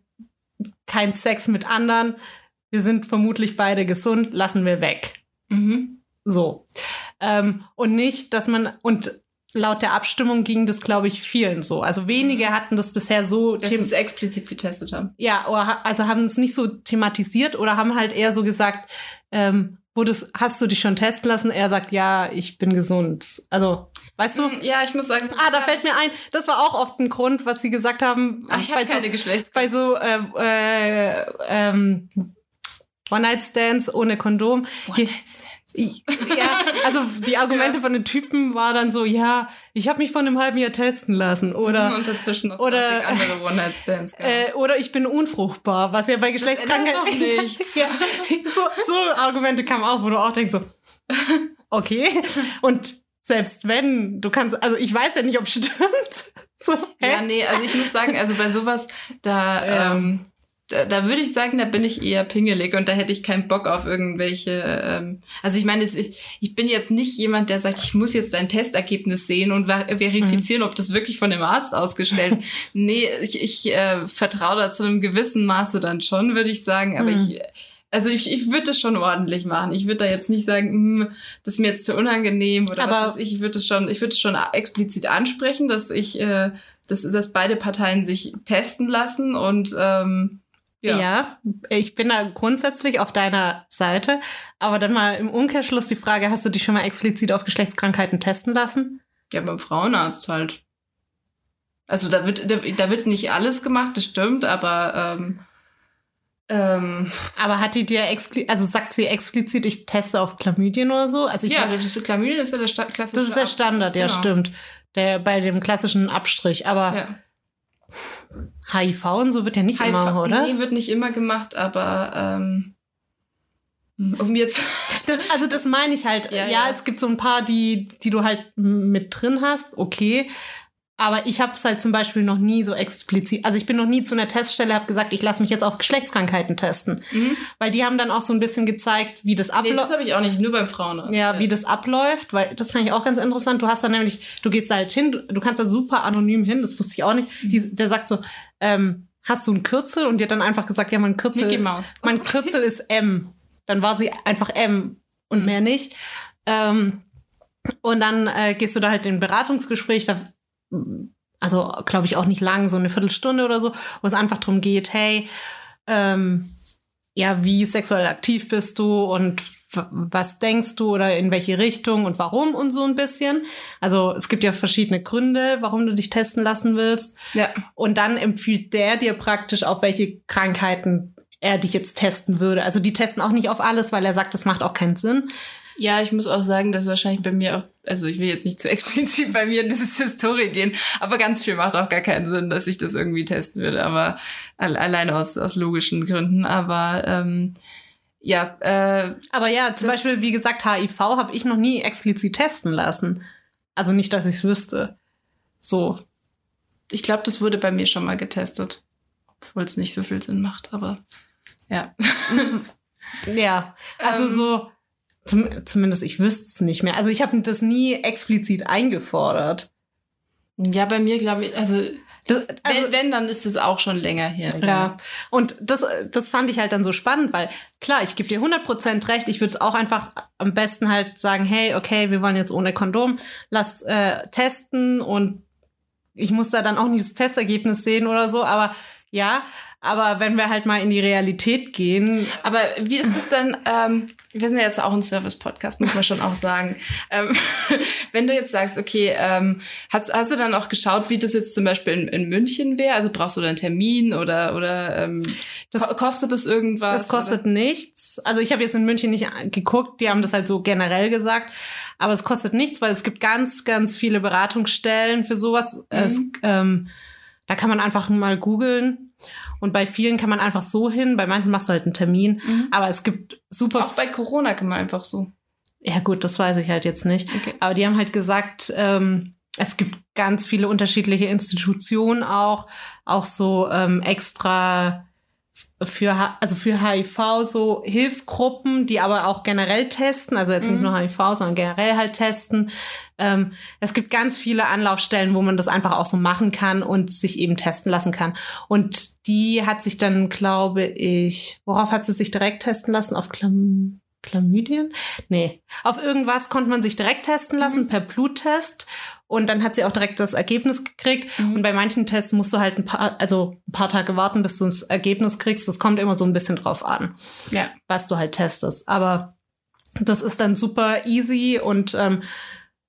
keinen Sex mit anderen, wir sind vermutlich beide gesund, lassen wir weg. Mhm. So. Ähm, und nicht, dass man, und laut der Abstimmung ging das, glaube ich, vielen so. Also wenige hatten das bisher so, Dass sie es explizit getestet haben. ja, oder, also haben es nicht so thematisiert oder haben halt eher so gesagt, ähm, wurdest, hast du dich schon testen lassen? Er sagt, ja, ich bin gesund. Also, weißt du? Hm, Ja, ich muss sagen. Ah, da fällt mir ein, das war auch oft ein Grund, was sie gesagt haben. Ach, ich habe bei keine so, Geschlechts. bei so äh, äh, ähm, One-Night-Stands ohne Kondom. Ich- ja, also die Argumente Ja. von den Typen war dann so, ja, ich habe mich von einem halben Jahr testen lassen oder und dazwischen noch oder- 20 andere One-Night-Stands. gehabt. äh, oder ich bin unfruchtbar, was ja bei Geschlechtskrankheiten doch nichts. ja, so, so Argumente kamen auch, wo du auch denkst so, okay und selbst wenn du kannst, also ich weiß ja nicht, ob es stimmt. So? Ja, nee, also ich muss sagen, also bei sowas, da, Ja. ähm, da, da würde ich sagen, da bin ich eher pingelig und da hätte ich keinen Bock auf irgendwelche. Ähm, also ich meine, ich, ich bin jetzt nicht jemand, der sagt, ich muss jetzt dein Testergebnis sehen und ver verifizieren, ob das wirklich von dem Arzt ausgestellt. nee, ich, ich äh, vertraue da zu einem gewissen Maße dann schon, würde ich sagen. Aber Mhm. ich, also ich, ich würde das schon ordentlich machen. Ich würde da jetzt nicht sagen, hm, das ist mir jetzt zu unangenehm oder Aber- was weiß ich. Ich würde es schon, ich würde es schon explizit ansprechen, dass ich, äh, dass, dass beide Parteien sich testen lassen und ähm, ja. Ja. ich bin da grundsätzlich auf deiner Seite. Aber dann mal im Umkehrschluss die Frage, hast du dich schon mal explizit auf Geschlechtskrankheiten testen lassen? ja, beim Frauenarzt halt. Also da wird, da, da wird nicht alles gemacht, das stimmt, aber ähm, ähm, Aber hat die dir explizit, also sagt sie explizit, ich teste auf Chlamydien oder so? Also ich ja, das für Chlamydien ist ja der Sta klassische das ist der Ab- Standard, ja, Genau. stimmt. Der bei dem klassischen Abstrich. Aber Ja. HIV und so wird ja nicht immer, oder? Nee, wird nicht immer gemacht, aber ähm, um jetzt Das, also das meine ich halt. Ja, Ja, ja. es gibt so ein paar, die, die du halt mit drin hast, okay. Aber ich habe es halt zum Beispiel noch nie so explizit. Also ich bin noch nie zu einer Teststelle, habe gesagt, ich lasse mich jetzt auf Geschlechtskrankheiten testen, Mhm. weil die haben dann auch so ein bisschen gezeigt, wie das Nee, abläuft. das habe ich auch nicht, nur beim Frauenarzt. ja, wie das abläuft, weil das fand ich auch ganz interessant. Du hast dann nämlich, du gehst da halt hin, du, du kannst da super anonym hin, das wusste ich auch nicht. Die, der sagt so, ähm, hast du ein Kürzel? Und die hat dann einfach gesagt, ja, mein Kürzel, Mickey mein Kürzel ist M. Dann war sie einfach M und Mhm. mehr nicht. Ähm, und dann äh, gehst du da halt in ein Beratungsgespräch, da, also glaube ich auch nicht lang, so eine Viertelstunde oder so, wo es einfach darum geht, hey, ähm, ja, wie sexuell aktiv bist du und was denkst du oder in welche Richtung und warum und so ein bisschen. Also es gibt ja verschiedene Gründe, warum du dich testen lassen willst. Ja. Und dann empfiehlt der dir praktisch, auf welche Krankheiten er dich jetzt testen würde. Also die testen auch nicht auf alles, weil er sagt, das macht auch keinen Sinn. Ja, ich muss auch sagen, dass wahrscheinlich bei mir auch, also ich will jetzt nicht zu explizit bei mir in diese Historie gehen, aber ganz viel macht auch gar keinen Sinn, dass ich das irgendwie testen würde, aber al- alleine aus, aus logischen Gründen. Aber ähm, ja, äh, Aber ja, zum Beispiel, wie gesagt, HIV habe ich noch nie explizit testen lassen. Also nicht, dass ich es wüsste. So. ich glaube, das wurde bei mir schon mal getestet, obwohl es nicht so viel Sinn macht, aber ja. Ja, also Ähm. so, zum, zumindest ich wüsste es nicht mehr. Also ich habe das nie explizit eingefordert. Ja, bei mir glaube ich, also Das, also, wenn, wenn, dann ist es auch schon länger her. ja. Und das, das fand ich halt dann so spannend, weil klar, ich gebe dir 100% recht. Ich würde es auch einfach am besten halt sagen, hey, okay, wir wollen jetzt ohne Kondom, lass äh, testen und ich muss da dann auch nicht das Testergebnis sehen oder so, aber ja, aber wenn wir halt mal in die Realität gehen. Aber wie ist es denn, ähm, wir sind ja jetzt auch ein Service-Podcast, muss man schon auch sagen. Ähm, wenn du jetzt sagst, okay, ähm, hast, hast du dann auch geschaut, wie das jetzt zum Beispiel in, in München wäre? Also brauchst du da einen Termin oder, oder ähm, Das- ko kostet das irgendwas? Das kostet nichts. Also ich habe jetzt in München nicht geguckt, die haben das halt so generell gesagt. Aber es kostet nichts, weil es gibt ganz, ganz viele Beratungsstellen für sowas. Es, ähm, da kann man einfach mal googeln. Und bei vielen kann man einfach so hin, bei manchen machst du halt einen Termin. Mhm. Aber es gibt super. Auch bei Corona kann man einfach so. Ja gut, das weiß ich halt jetzt nicht. Okay. Aber die haben halt gesagt, ähm, es gibt ganz viele unterschiedliche Institutionen auch, auch so ähm, extra für also für HIV so Hilfsgruppen, die aber auch generell testen, also jetzt nicht Mhm. nur HIV, sondern generell halt testen. Ähm, es gibt ganz viele Anlaufstellen, wo man das einfach auch so machen kann und sich eben testen lassen kann. Und die hat sich dann, glaube ich, worauf hat sie sich direkt testen lassen? Auf Chlam Chlamydien? Nee. Auf irgendwas konnte man sich direkt testen lassen, per Bluttest. Und dann hat sie auch direkt das Ergebnis gekriegt. Mhm. Und bei manchen Tests musst du halt ein paar, also ein paar Tage warten, bis du das Ergebnis kriegst. Das kommt immer so ein bisschen drauf an, Ja. was du halt testest. Aber das ist dann super easy und ähm,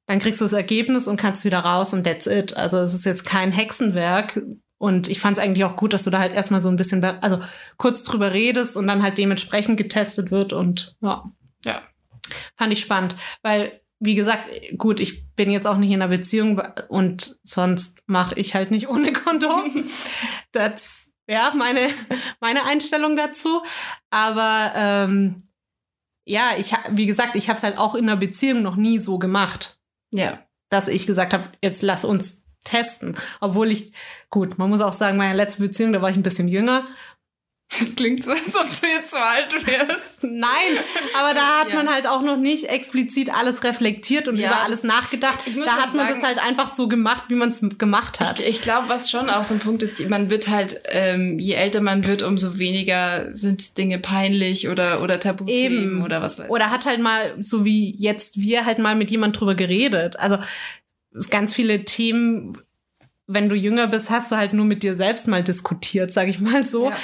dann kriegst du das Ergebnis und kannst wieder raus und that's it. Also es ist jetzt kein Hexenwerk. Und ich fand es eigentlich auch gut, dass du da halt erstmal so ein bisschen, also kurz drüber redest und dann halt dementsprechend getestet wird und ja. Ja. Fand ich spannend, weil, wie gesagt, gut, ich bin jetzt auch nicht in einer Beziehung und sonst mache ich halt nicht ohne Kondom. Das ja meine, meine Einstellung dazu. Aber ähm, ja, ich, wie gesagt, ich habe es halt auch in einer Beziehung noch nie so gemacht Ja. dass ich gesagt habe, jetzt lass uns testen. Obwohl ich, gut, man muss auch sagen, meine letzte Beziehung, da war ich ein bisschen jünger. Das klingt so, als ob du jetzt so alt wärst. Nein, aber da hat Ja. man halt auch noch nicht explizit alles reflektiert und Ja, über alles nachgedacht. Da hat man sagen- das halt einfach so gemacht, wie man es gemacht hat. Ich, ich glaube, was schon auch so ein Punkt ist, man wird halt, ähm, je älter man wird, umso weniger sind Dinge peinlich oder, oder Tabuthemen Eben. oder was weiß ich. Oder hat halt mal, so wie jetzt wir halt mal mit jemand drüber geredet. Also ganz viele Themen, wenn du jünger bist, hast du halt nur mit dir selbst mal diskutiert, sag ich mal so. Ja.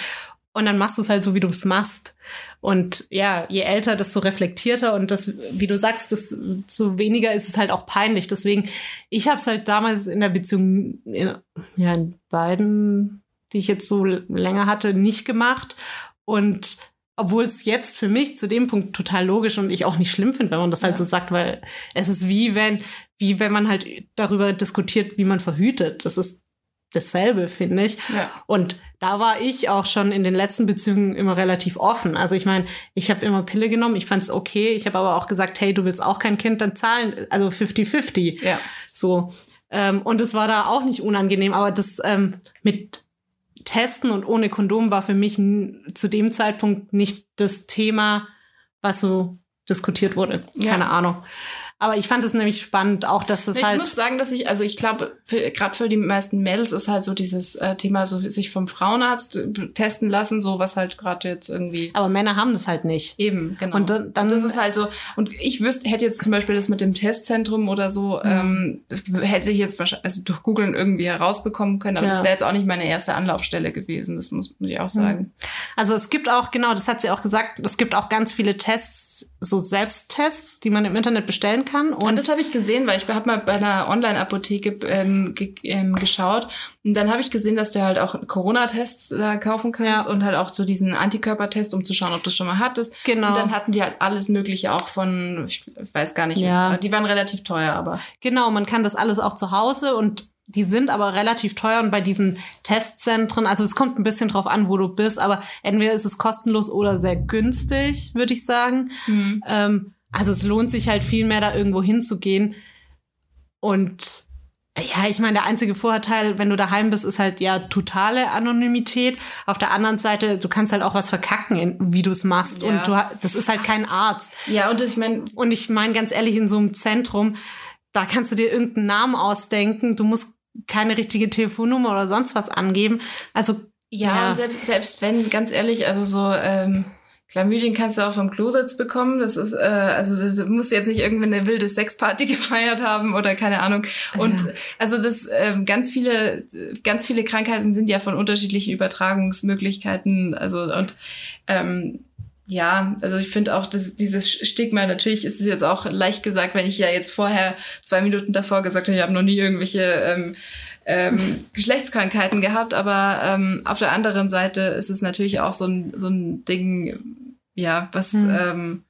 Und dann machst du es halt so, wie du es machst. Und ja, je älter, desto reflektierter und das, wie du sagst, desto weniger ist es halt auch peinlich. Deswegen, ich habe es halt damals in der Beziehung, in, ja, in beiden, die ich jetzt so länger hatte, nicht gemacht. Und obwohl es jetzt für mich zu dem Punkt total logisch und ich auch nicht schlimm finde, wenn man das halt Ja. so sagt, weil es ist wie wenn, wie wenn man halt darüber diskutiert, wie man verhütet. Das ist dasselbe, finde ich. Ja. Und da war ich auch schon in den letzten Beziehungen immer relativ offen. Also ich meine, ich habe immer Pille genommen, ich fand es okay. Ich habe aber auch gesagt, hey, du willst auch kein Kind, dann zahlen, also 50-50. Ja. So. Ähm, und es war da auch nicht unangenehm, aber das ähm, mit Testen und ohne Kondom war für mich zu dem Zeitpunkt nicht das Thema, was so diskutiert wurde. Ja. Keine Ahnung. Aber ich fand es nämlich spannend, auch dass das Ich halt. muss sagen, dass ich, also ich glaube, gerade für die meisten Mädels ist halt so dieses äh, Thema, so sich vom Frauenarzt äh, testen lassen, so was halt gerade jetzt irgendwie aber Männer haben das halt nicht. Eben, genau. Und dann- dann- das ist halt so. Und ich wüsste, hätte jetzt zum Beispiel das mit dem Testzentrum oder so, Mhm. ähm, hätte ich jetzt wahrscheinlich, also durch Googeln irgendwie herausbekommen können, aber Ja. das wäre jetzt auch nicht meine erste Anlaufstelle gewesen, das muss, muss ich auch sagen. Also es gibt auch, genau, das hat sie auch gesagt, es gibt auch ganz viele Tests, so Selbsttests, die man im Internet bestellen kann. Und Und das habe ich gesehen, weil ich habe mal bei einer Online-Apotheke ähm, ge ähm, geschaut und dann habe ich gesehen, dass du halt auch Corona-Tests äh, kaufen kannst Ja. und halt auch so diesen Antikörpertest, um zu schauen, ob du schon mal hattest. Genau. Und dann hatten die halt alles Mögliche auch von, ich weiß gar nicht, Ja. die waren relativ teuer, aber genau, man kann das alles auch zu Hause und die sind aber relativ teuer und bei diesen Testzentren, also es kommt ein bisschen drauf an, wo du bist, aber entweder ist es kostenlos oder sehr günstig, würde ich sagen. Ähm, also es lohnt sich halt viel mehr, da irgendwo hinzugehen. Und ja, ich meine, der einzige Vorteil, wenn du daheim bist, ist halt ja totale Anonymität. Auf der anderen Seite, du kannst halt auch was verkacken, wie du es machst. Ja. Und du, das ist halt kein Arzt. ja, und ich meine, Und ich meine ganz ehrlich, in so einem Zentrum, da kannst du dir irgendeinen Namen ausdenken. Du musst keine richtige Telefonnummer oder sonst was angeben. Also Ja, Ja. und selbst, selbst wenn, ganz ehrlich, also so ähm, Chlamydien kannst du auch vom Klositz bekommen. Das ist, äh, also du musst jetzt nicht irgendwie eine wilde Sexparty gefeiert haben oder keine Ahnung. Und Ja. also das ähm, ganz viele, ganz viele Krankheiten sind ja von unterschiedlichen Übertragungsmöglichkeiten. Also und ähm, ja, also ich finde auch, dass dieses Stigma, natürlich ist es jetzt auch leicht gesagt, wenn ich ja jetzt vorher zwei Minuten davor gesagt habe, ich habe noch nie irgendwelche ähm, ähm, Geschlechtskrankheiten gehabt, aber ähm, auf der anderen Seite ist es natürlich auch so ein, so ein Ding, ja, was, Hm. ähm,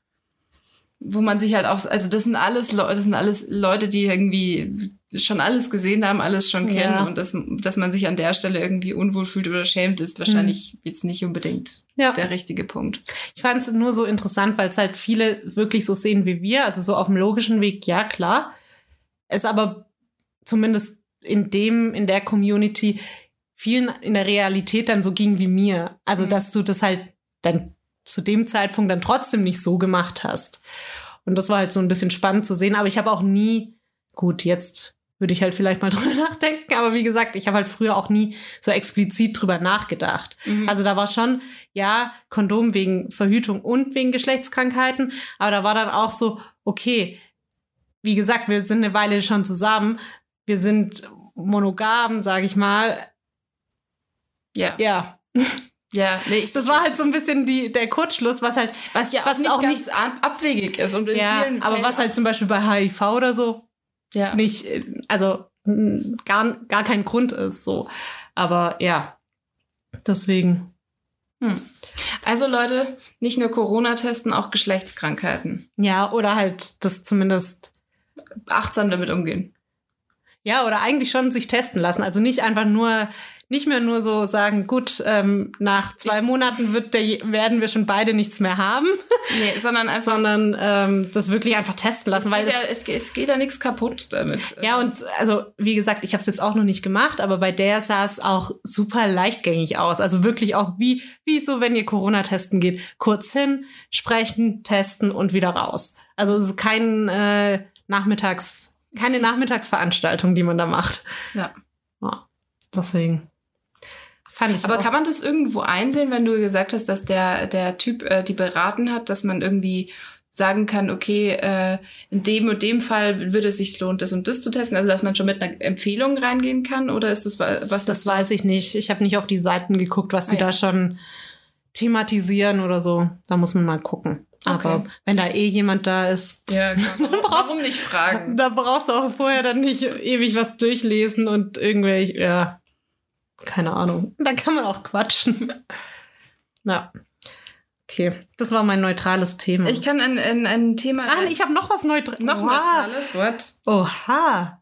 wo man sich halt auch, also das sind alles Leute, das sind alles Leute, die irgendwie schon alles gesehen haben, alles schon kennen Ja. und dass, dass man sich an der Stelle irgendwie unwohl fühlt oder schämt, ist wahrscheinlich jetzt nicht unbedingt ja. der richtige Punkt. Ich fand es nur so interessant, weil es halt viele wirklich so sehen wie wir, also so auf dem logischen Weg, ja klar. Es aber zumindest in dem, in der Community vielen in der Realität dann so ging wie mir. Also, Mhm. dass du das halt dann zu dem Zeitpunkt dann trotzdem nicht so gemacht hast. Und das war halt so ein bisschen spannend zu sehen. Aber ich habe auch nie, gut, jetzt würde ich halt vielleicht mal drüber nachdenken, aber wie gesagt, ich habe halt früher auch nie so explizit drüber nachgedacht. Mhm. Also da war schon, ja, Kondom wegen Verhütung und wegen Geschlechtskrankheiten, aber da war dann auch so, okay, wie gesagt, wir sind eine Weile schon zusammen, wir sind monogam, sage ich mal. ja. Ja, Ja, nee, ich, das war halt so ein bisschen die, der Kurzschluss, was halt, was ja was auch nicht auch ganz ab- abwegig ist und in ja, vielen aber Fällen was halt zum Beispiel bei HIV oder so ja. nicht, äh, also gar, gar kein Grund ist, so. Aber ja, deswegen. Hm. Also Leute, nicht nur Corona testen, auch Geschlechtskrankheiten. Ja, oder halt das zumindest Achtsam damit umgehen. Ja, oder eigentlich schon sich testen lassen. Also nicht einfach nur, nicht mehr nur so sagen, gut, ähm, nach zwei Monaten wird der, werden wir schon beide nichts mehr haben, Nee, sondern einfach. sondern ähm, das wirklich einfach testen lassen. Weil es, das, geht ja, es, es geht ja nichts kaputt damit. ja, und also wie gesagt, ich habe es jetzt auch noch nicht gemacht, aber bei der sah es auch super leichtgängig aus. Also wirklich auch wie, wie so, wenn ihr Corona testen geht. Kurz hin, sprechen, testen und wieder raus. Also es ist kein äh, Nachmittags, keine Nachmittagsveranstaltung, die man da macht. Ja. Ja, deswegen. Fand ich Aber auch. kann man das irgendwo einsehen, wenn du gesagt hast, dass der, der Typ äh, die beraten hat, dass man irgendwie sagen kann, okay, äh, in dem und dem Fall würde es sich lohnen, das und das zu testen, also dass man schon mit einer Empfehlung reingehen kann oder ist das wa- was Das weiß ich nicht. Ich habe nicht auf die Seiten geguckt, was die Ah, ja. da schon thematisieren oder so. Da muss man mal gucken. Aber Okay. wenn da eh jemand da ist, Ja. Warum, brauchst- warum nicht fragen? da brauchst du auch vorher dann nicht ewig was durchlesen und irgendwelche, ja, keine Ahnung. Dann kann man auch quatschen. ja. Okay, das war mein neutrales Thema. Ich kann ein, ein, ein Thema. ah, ich habe noch was Neutrales. noch neutrales Wort. Oha.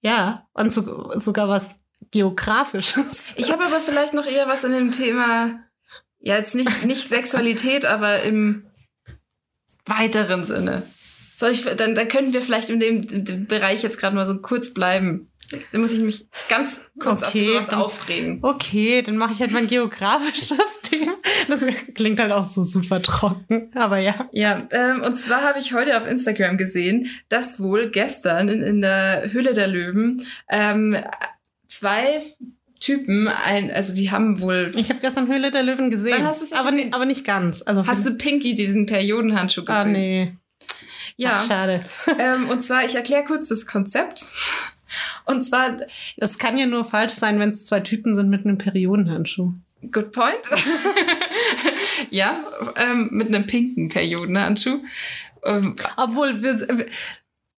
Ja, und so, sogar was Geografisches. Ich habe aber vielleicht noch eher was in dem Thema, ja, jetzt nicht, nicht Sexualität, aber im weiteren Sinne. Soll ich, dann, dann können wir vielleicht in dem, in dem Bereich jetzt gerade mal so kurz bleiben. Da muss ich mich ganz kurz Okay, auf was dann- aufregen. Okay, dann mache ich halt mein geografisches Thema. Das klingt halt auch so super trocken, aber ja. Ja, ähm, und zwar habe ich heute auf Instagram gesehen, dass wohl gestern in, in der Hülle der Löwen ähm, zwei Typen, ein, also die haben wohl. Ich habe gestern Höhle der Löwen gesehen, hast du's ja aber, gesehen? aber nicht ganz. Also Hast du Pinky diesen Periodenhandschuh gesehen? Ah nee, Ja. Ach, schade. ähm, und zwar, ich erkläre kurz das Konzept. Und zwar, Das kann ja nur falsch sein, wenn es zwei Typen sind mit einem Periodenhandschuh. good point. ja, ähm, mit einem pinken Periodenhandschuh. Ähm, Obwohl wir, wir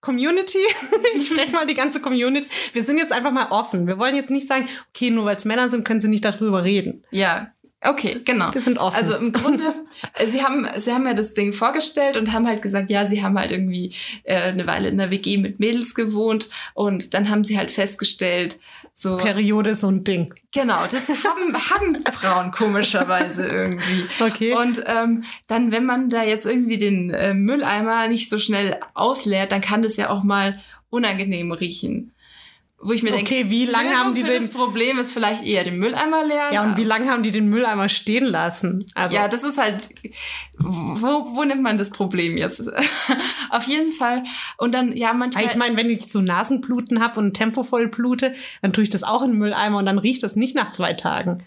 Community, ich spreche mal die ganze Community. Wir sind jetzt einfach mal offen. Wir wollen jetzt nicht sagen, okay, nur weil es Männer sind, können sie nicht darüber reden. ja, okay, genau. Wir sind offen. Also im Grunde, äh, sie haben, sie haben ja das Ding vorgestellt und haben halt gesagt, ja, sie haben halt irgendwie äh, eine Weile in der WG mit Mädels gewohnt und dann haben sie halt festgestellt, so Periode ist so ein Ding. genau, das haben, haben Frauen komischerweise irgendwie. Okay. Und ähm, dann, wenn man da jetzt irgendwie den äh, Mülleimer nicht so schnell ausleert, dann kann das ja auch mal unangenehm riechen. Wo ich mir denke, Okay, wie lange haben die denn- das Problem ist vielleicht eher den Mülleimer leeren. Ja, und wie lange haben die den Mülleimer stehen lassen? Also, Ja, das ist halt, wo, wo nimmt man das Problem jetzt? Auf jeden Fall. Und dann, ja, manchmal. ich meine, wenn ich so Nasenbluten habe und Tempo voll blute, dann tue ich das auch in den Mülleimer und dann riecht das nicht nach zwei Tagen.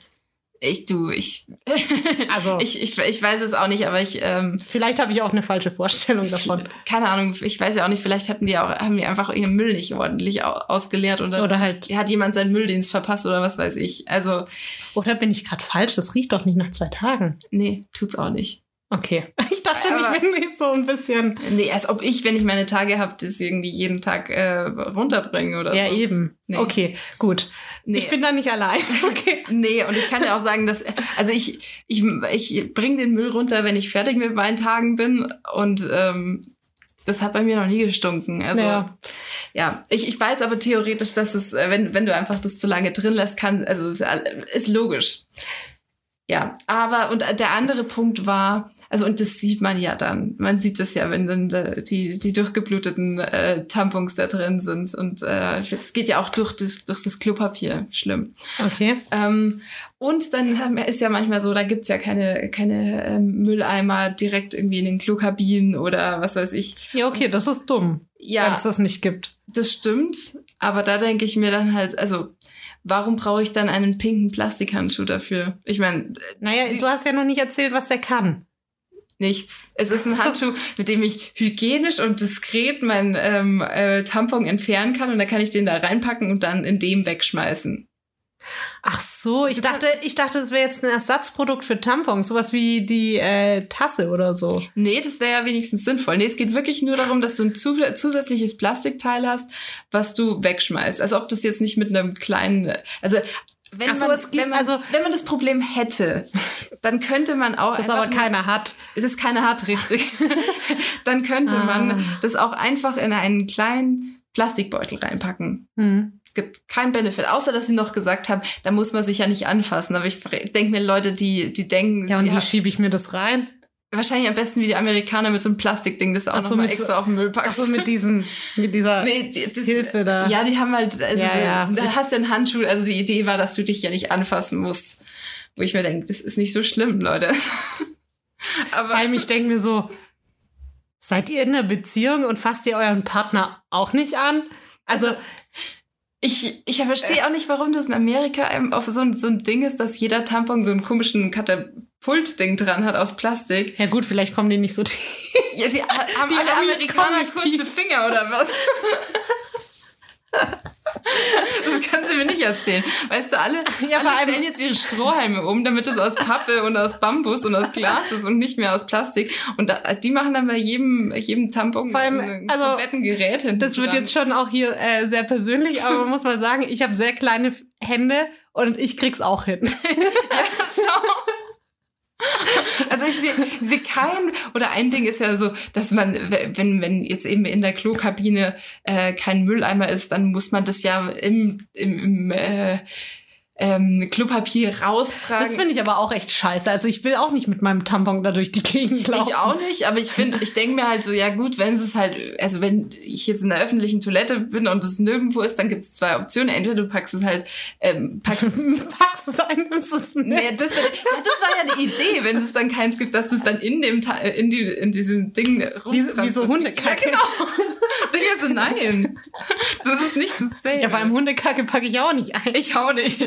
Ich, du, ich, Also, ich, ich, ich weiß es auch nicht, aber ich, ähm, vielleicht habe ich auch eine falsche Vorstellung davon. keine Ahnung, ich weiß ja auch nicht, vielleicht hatten die auch, haben die einfach ihren Müll nicht ordentlich au- ausgeleert oder, Oder halt, hat jemand seinen Mülldienst verpasst oder was weiß ich. Also, oder bin ich gerade falsch? Das riecht doch nicht nach zwei Tagen. nee, tut's auch nicht. Okay. Ich dachte, Aber- ich bin nicht so ein bisschen. Nee, als ob ich, wenn ich meine Tage habe, das irgendwie jeden Tag äh, runterbringe oder Ja, so. eben. Nee. Okay, gut. Nee. Ich bin da nicht allein. Okay. Nee, und ich kann ja auch sagen, dass, also ich, ich, ich bringe den Müll runter, wenn ich fertig mit meinen Tagen bin und ähm, das hat bei mir noch nie gestunken. Also Ja. ja, ich, ich weiß aber theoretisch, dass es, äh, wenn, wenn du einfach das zu lange drin lässt, kann, also ist logisch. Ja, aber und der andere Punkt war, also und das sieht man ja dann. Man sieht es ja, wenn dann äh, die, die durchgebluteten äh, Tampons da drin sind. Und äh, es geht ja auch durch das, durch das Klopapier. Schlimm. Okay. Ähm, und dann ist ja manchmal so, da gibt's ja keine, keine ähm, Mülleimer direkt irgendwie in den Klokabinen oder was weiß ich. Ja, okay, das ist dumm, wenn Ja, es das nicht gibt. das stimmt. Aber da denke ich mir dann halt, also, warum brauche ich dann einen pinken Plastikhandschuh dafür? Ich meine, Naja, Die- du hast ja noch nicht erzählt, was der kann. nichts. Es ist ein Handschuh, mit dem ich hygienisch und diskret mein ähm, äh, Tampon entfernen kann und dann kann ich den da reinpacken und dann in dem wegschmeißen. Ach so, ich dachte, ich dachte, es wäre jetzt ein Ersatzprodukt für Tampons, sowas wie die äh, Tasse oder so. Nee, das wäre ja wenigstens sinnvoll. Nee, es geht wirklich nur darum, dass du ein zu zusätzliches Plastikteil hast, was du wegschmeißt. Also ob das jetzt nicht mit einem kleinen, also wenn, so, man, gibt- wenn, man, also- wenn man das Problem hätte, dann könnte man auch Das aber keiner hat. das keiner hat, richtig. dann könnte Ah. man das auch einfach in einen kleinen Plastikbeutel reinpacken. Hm. Gibt keinen Benefit, außer dass sie noch gesagt haben, da muss man sich ja nicht anfassen. Aber ich denke mir, Leute, die, die denken, Ja, und wie schiebe ich mir das rein? wahrscheinlich am besten wie die Amerikaner mit so einem Plastikding, das du auch Ach so, noch mal mit so- extra auf den Müll packst. Ach so, mit diesem, mit dieser Nee, die, das, Hilfe da. Ja, die haben halt, also Ja, du, ja. da hast du einen Handschuh, also die Idee war, dass du dich ja nicht anfassen musst. Wo ich mir denke, das ist nicht so schlimm, Leute. Vor Aber allem, ich denke mir so, seid ihr in einer Beziehung und fasst ihr euren Partner auch nicht an? Also, ich, ich verstehe auch nicht, warum das in Amerika eben auf so ein, so ein Ding ist, dass jeder Tampon so einen komischen Katapult-Ding dran hat aus Plastik. ja gut, vielleicht kommen die nicht so tief. Ja, die ha- haben Die alle Amerikaner kurze. Finger oder was? Das kannst du mir nicht erzählen. Weißt du, alle, Ja, alle stellen jetzt ihre Strohhalme um, damit es aus Pappe und aus Bambus und aus Glas ist und nicht mehr aus Plastik. Und da, die machen dann bei jedem, jedem Tampon Vor allem, ein also, kompletten Gerät hinten Das wird jetzt schon auch hier äh, sehr persönlich, aber man muss mal sagen, ich habe sehr kleine Hände und ich krieg's auch hin. Schau. Also ich sehe seh kein, oder ein Ding ist ja so, dass man, wenn, wenn jetzt eben in der Klokabine äh, kein Mülleimer ist, dann muss man das ja im, im, im äh, ähm, Klopapier raustragen. Das finde ich aber auch echt scheiße. Also ich will auch nicht mit meinem Tampon da durch die Gegend laufen. Ich auch nicht, aber ich finde, ich denke mir halt so, ja gut, wenn es halt, also wenn ich jetzt in der öffentlichen Toilette bin und es nirgendwo ist, dann gibt es zwei Optionen. Entweder du packst es halt, ähm, packst Packst es ein, nimmst es mit. Nee, das, wär, ja, das war ja die Idee, wenn es dann keins gibt, dass du es dann in dem Ta in, die, in diesem Ding Wie, wie so Hundekacke. Ja, genau. Ich so, nein. Das ist nicht dasselbe. Ja, beim Hundekacke packe ich auch nicht ein. ich auch nicht.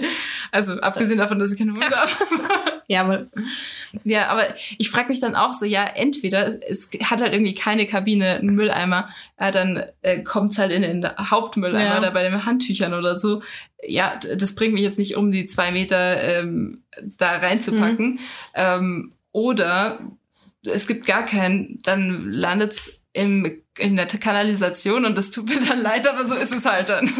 Also abgesehen davon, dass ich keine Hunde habe. Ja, aber Ja, aber ich frage mich dann auch so, ja, entweder es, es hat halt irgendwie keine Kabine, einen Mülleimer, äh, dann äh, kommt's halt in den Hauptmülleimer Ja. da bei den Handtüchern oder so. Ja, das bringt mich jetzt nicht um, die zwei Meter ähm, da reinzupacken. Ähm, oder es gibt gar keinen, dann landet's im, in der Kanalisation und das tut mir dann leid, aber so ist es halt dann.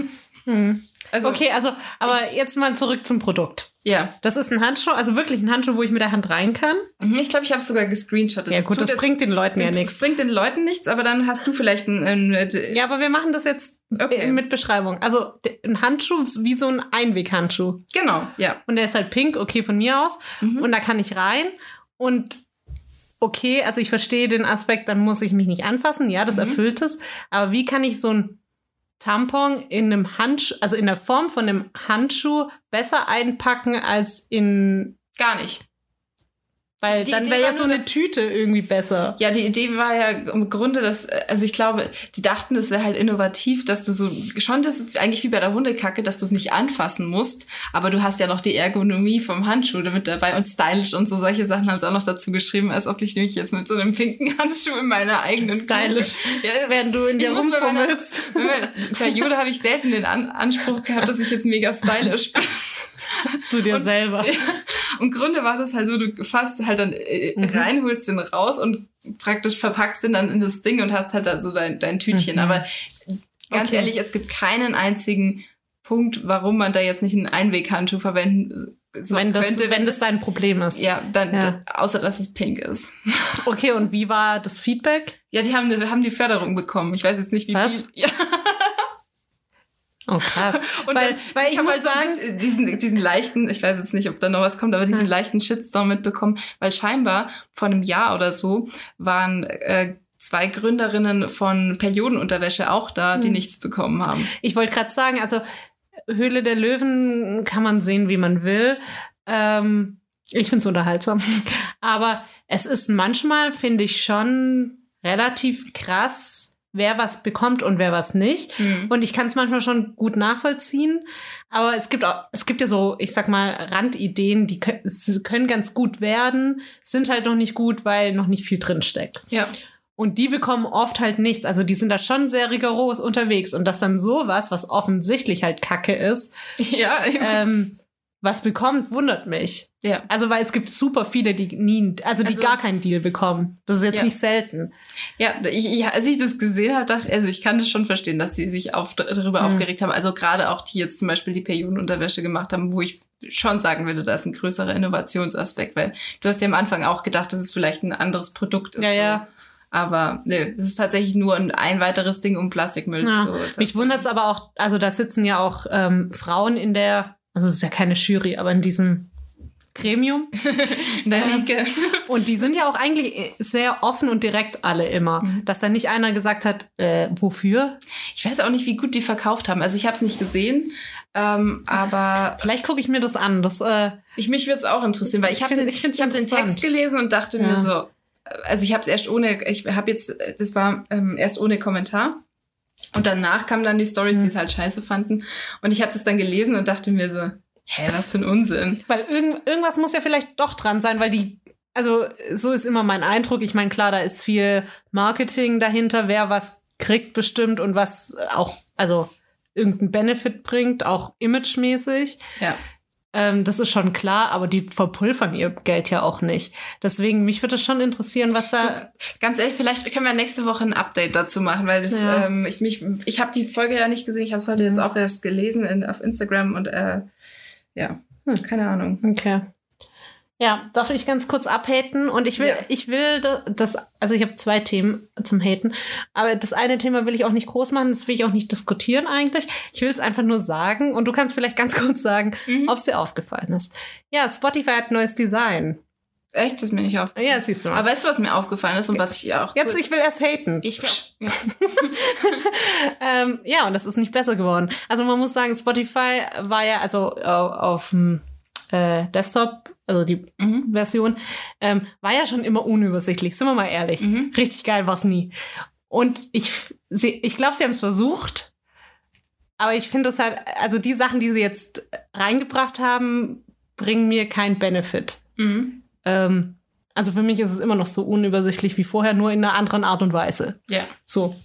hm. Also, okay, also, aber jetzt mal zurück zum Produkt. Ja, Das ist ein Handschuh, also wirklich ein Handschuh, wo ich mit der Hand rein kann. Mhm, ich glaube, ich habe sogar gescreenshottet. Ja, gut, das jetzt- bringt den Leuten ja Das nichts. bringt den Leuten nichts, aber dann hast du vielleicht ein, ein, ein Ja, aber wir machen das jetzt Okay. äh, mit Beschreibung. Also ein Handschuh wie so ein Einweghandschuh. genau, ja. Und der ist halt pink, okay, von mir aus. Mhm. Und da kann ich rein. Und okay, also ich verstehe den Aspekt, dann muss ich mich nicht anfassen. Ja, das Mhm. erfüllt es. Aber wie kann ich so ein Tampon in einem Handschuh, also in der Form von einem Handschuh besser einpacken als in, Gar nicht. Weil Die dann wäre ja so eine Tüte irgendwie besser. Ja, die Idee war ja im Grunde, dass, also ich glaube, die dachten, das wäre halt innovativ, dass du so, schon das eigentlich wie bei der Hundekacke, dass du es nicht anfassen musst, aber du hast ja noch die Ergonomie vom Handschuh damit dabei und stylisch und so solche Sachen haben sie auch noch dazu geschrieben, als ob ich mich jetzt mit so einem pinken Handschuh in meiner eigenen Stylisch. Ja, Während du in dir muss bei meiner, rumfummelst. bei Periode habe ich selten den An Anspruch gehabt, dass ich jetzt mega stylisch bin. zu dir Und- selber. Im Grunde war das halt so, du fasst halt dann äh, Mhm. rein, holst den raus und praktisch verpackst den dann in das Ding und hast halt dann so dein, dein Tütchen. Mhm. Aber ganz Okay. ehrlich, es gibt keinen einzigen Punkt, warum man da jetzt nicht einen Einweghandschuh verwenden so wenn, das, könnte. wenn das dein Problem ist. ja, dann, Ja. dann, außer dass es pink ist. Okay, und wie war das Feedback? Ja, die haben, haben die Förderung bekommen. Ich weiß jetzt nicht, wie Was? viel. Ja. Oh, krass. Und weil, dann, weil ich, ich habe halt so sagen, diesen, diesen leichten, ich weiß jetzt nicht, ob da noch was kommt, aber diesen leichten Shitstorm mitbekommen, weil scheinbar vor einem Jahr oder so waren äh, zwei Gründerinnen von Periodenunterwäsche auch da, die Hm. nichts bekommen haben. ich wollte gerade sagen, also Höhle der Löwen kann man sehen, wie man will. Ähm, ich finde es unterhaltsam. Aber es ist manchmal, finde ich, schon relativ krass, wer was bekommt und wer was nicht. Hm. Und ich kann es manchmal schon gut nachvollziehen. Aber es gibt auch, es gibt ja so, ich sag mal, Randideen, die können, können ganz gut werden, sind halt noch nicht gut, weil noch nicht viel drin steckt. Ja. Und die bekommen oft halt nichts. Also die sind da schon sehr rigoros unterwegs. Und dass dann sowas, was offensichtlich halt Kacke ist, Ja, ähm, was bekommt, wundert mich. ja. Also weil es gibt super viele, die nie, also die Also- gar keinen Deal bekommen. Das ist jetzt Ja. nicht selten. Ja, ich, ich, als ich das gesehen habe, dachte also ich kann das schon verstehen, dass die sich auf, darüber Mhm. aufgeregt haben. Also gerade auch die jetzt zum Beispiel die Periodenunterwäsche gemacht haben, wo ich schon sagen würde, da ist ein größerer Innovationsaspekt, weil du hast ja am Anfang auch gedacht, dass es vielleicht ein anderes Produkt ist. Ja, so. ja. Aber nö, es ist tatsächlich nur ein, ein weiteres Ding, um Plastikmüll Ja. zu Mich wundert es aber auch, also da sitzen ja auch ähm, Frauen in der, also es ist ja keine Jury, aber in diesem Gremium. in der Liege. Und die sind ja auch eigentlich sehr offen und direkt alle immer. Mhm. Dass da nicht einer gesagt hat, äh, wofür? Ich weiß auch nicht, wie gut die verkauft haben. Also ich habe es nicht gesehen, ähm, aber Vielleicht gucke ich mir das an. Das, äh, Ich, mich würde es auch interessieren, weil ich habe den, ich ich hab den. Text gelesen und dachte Ja. mir so, also ich habe es erst ohne, ich habe jetzt, das war ähm, erst ohne Kommentar. Und danach kamen dann die Stories, die es halt scheiße fanden. Und ich habe das dann gelesen und dachte mir so, hä, was für ein Unsinn. weil irgend, irgendwas muss ja vielleicht doch dran sein, weil die, also so ist immer mein Eindruck. Ich meine, klar, da ist viel Marketing dahinter, wer was kriegt bestimmt und was auch, also irgendeinen Benefit bringt, auch imagemäßig. Ja. Ähm, das ist schon klar, aber die verpulvern ihr Geld ja auch nicht. Deswegen, mich würde es schon interessieren, was da. Ganz ehrlich, vielleicht können wir nächste Woche ein Update dazu machen, weil das, Ja. ähm, ich mich, ich habe die Folge ja nicht gesehen, ich habe es heute Mhm. jetzt auch erst gelesen in, auf Instagram und äh, ja, Hm. keine Ahnung. Okay. Ja, darf ich ganz kurz abhaten? Und ich will, Ja. ich will da- das, also ich habe zwei Themen zum Haten, aber das eine Thema will ich auch nicht groß machen, das will ich auch nicht diskutieren eigentlich. Ich will es einfach nur sagen und du kannst vielleicht ganz kurz sagen, Mhm. ob es dir aufgefallen ist. Ja, Spotify hat neues Design. Echt, das ist mir nicht auf. Ja, siehst du mal. Aber weißt du, was mir aufgefallen ist und was ich auch Jetzt, ich will erst haten. ich ja. ähm, ja, und das ist nicht besser geworden. Also man muss sagen, Spotify war ja also auf dem äh, Desktop, also die Mhm. Version, ähm, war ja schon immer unübersichtlich, sind wir mal ehrlich. Mhm. Richtig geil war's nie. Und ich, sie, ich glaube, sie haben es versucht, aber ich finde es halt, also die Sachen, die sie jetzt reingebracht haben, bringen mir keinen Benefit. Mhm. Ähm, also für mich ist es immer noch so unübersichtlich wie vorher, nur in einer anderen Art und Weise. Ja. So.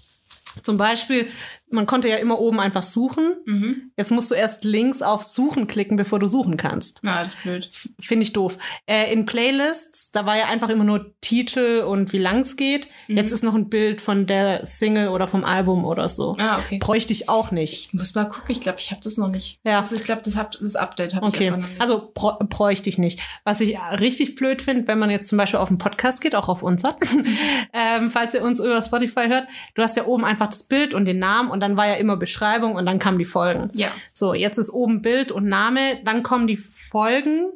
Zum Beispiel, man konnte ja immer oben einfach suchen. Mhm. Jetzt musst du erst links auf Suchen klicken, bevor du suchen kannst. Na, das ist blöd. Finde ich doof. Äh, in Playlists, da war ja einfach immer nur Titel und wie lang es geht. Mhm. Jetzt ist noch ein Bild von der Single oder vom Album oder so. Ah, okay. Bräuchte ich auch nicht. Ich muss mal gucken. Ich glaube, ich habe das noch nicht. Ja. Also ich glaube, das, hab- das Update habe ich Okay, einfach noch nicht. also brä- bräuchte ich nicht. Was ich richtig blöd finde, wenn man jetzt zum Beispiel auf einen Podcast geht, auch auf unser, ähm, falls ihr uns über Spotify hört, du hast ja oben einfach das Bild und den Namen und dann war ja immer Beschreibung und dann kamen die Folgen. ja. So, jetzt ist oben Bild und Name, dann kommen die Folgen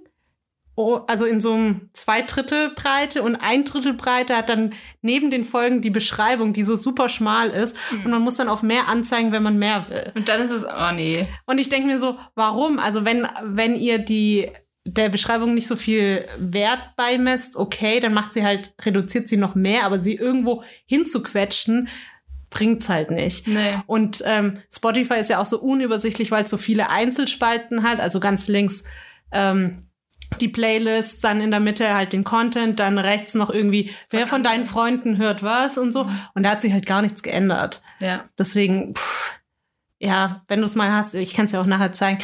oh, also in so einem zwei Drittel Breite und ein Drittel Breite hat dann neben den Folgen die Beschreibung, die so super schmal ist. Und man muss dann auf mehr anzeigen, wenn man mehr will. Und dann ist es, oh nee. Und ich denke mir so, warum? Also wenn, wenn ihr die der Beschreibung nicht so viel Wert beimesst, okay, dann macht sie halt, reduziert sie noch mehr, aber sie irgendwo hinzuquetschen, bringt's halt nicht. Nee. Und ähm, Spotify ist ja auch so unübersichtlich, weil es so viele Einzelspalten hat. Also ganz links ähm, die Playlists, dann in der Mitte halt den Content, dann rechts noch irgendwie, wer von deinen Freunden hört was und so. Und da hat sich halt gar nichts geändert. Ja. Deswegen, pff, ja, wenn du es mal hast, ich kann es ja auch nachher zeigen.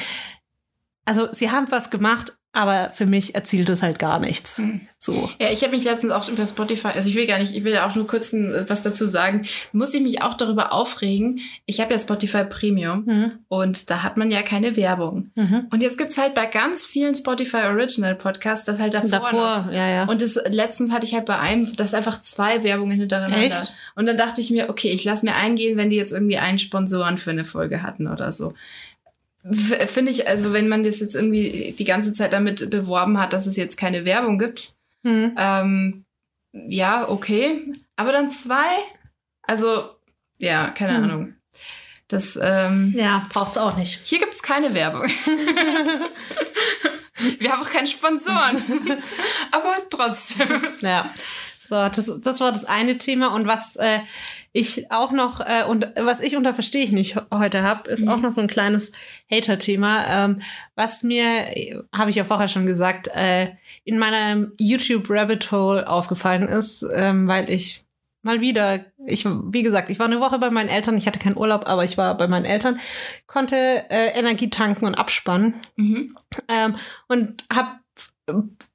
Also sie haben was gemacht, aber für mich erzielt es halt gar nichts. So. Ja, ich habe mich letztens auch über Spotify, also ich will gar nicht, ich will auch nur kurz ein, was dazu sagen, musste ich mich auch darüber aufregen. Ich habe ja Spotify Premium Mhm. und da hat man ja keine Werbung. Mhm. Und jetzt gibt's halt bei ganz vielen Spotify Original Podcasts das halt davor. noch. Davor, ja, ja. Und das, letztens hatte ich halt bei einem, das einfach zwei Werbungen hintereinander. Echt? Und dann dachte ich mir, okay, ich lasse mir eingehen, wenn die jetzt irgendwie einen Sponsoren für eine Folge hatten oder so. Finde ich, also wenn man das jetzt irgendwie die ganze Zeit damit beworben hat, dass es jetzt keine Werbung gibt, Mhm. ähm, ja, okay. Aber dann zwei? Also, ja, keine Hm. Ahnung. Das, ähm, Ja, braucht's auch nicht. hier gibt's keine Werbung. Wir haben auch keine Sponsoren. Aber trotzdem. Ja. So, das, das war das eine Thema. Und was äh, ich auch noch, äh, und was ich unter Verstehe ich nicht heute habe, ist Mhm. auch noch so ein kleines Hater-Thema. Ähm, was mir, habe ich ja vorher schon gesagt, äh, in meinem YouTube-Rabbit Hole aufgefallen ist, ähm, weil ich mal wieder, ich, wie gesagt, ich war eine Woche bei meinen Eltern, ich hatte keinen Urlaub, aber ich war bei meinen Eltern, konnte äh, Energie tanken und abspannen Mhm. ähm, und habe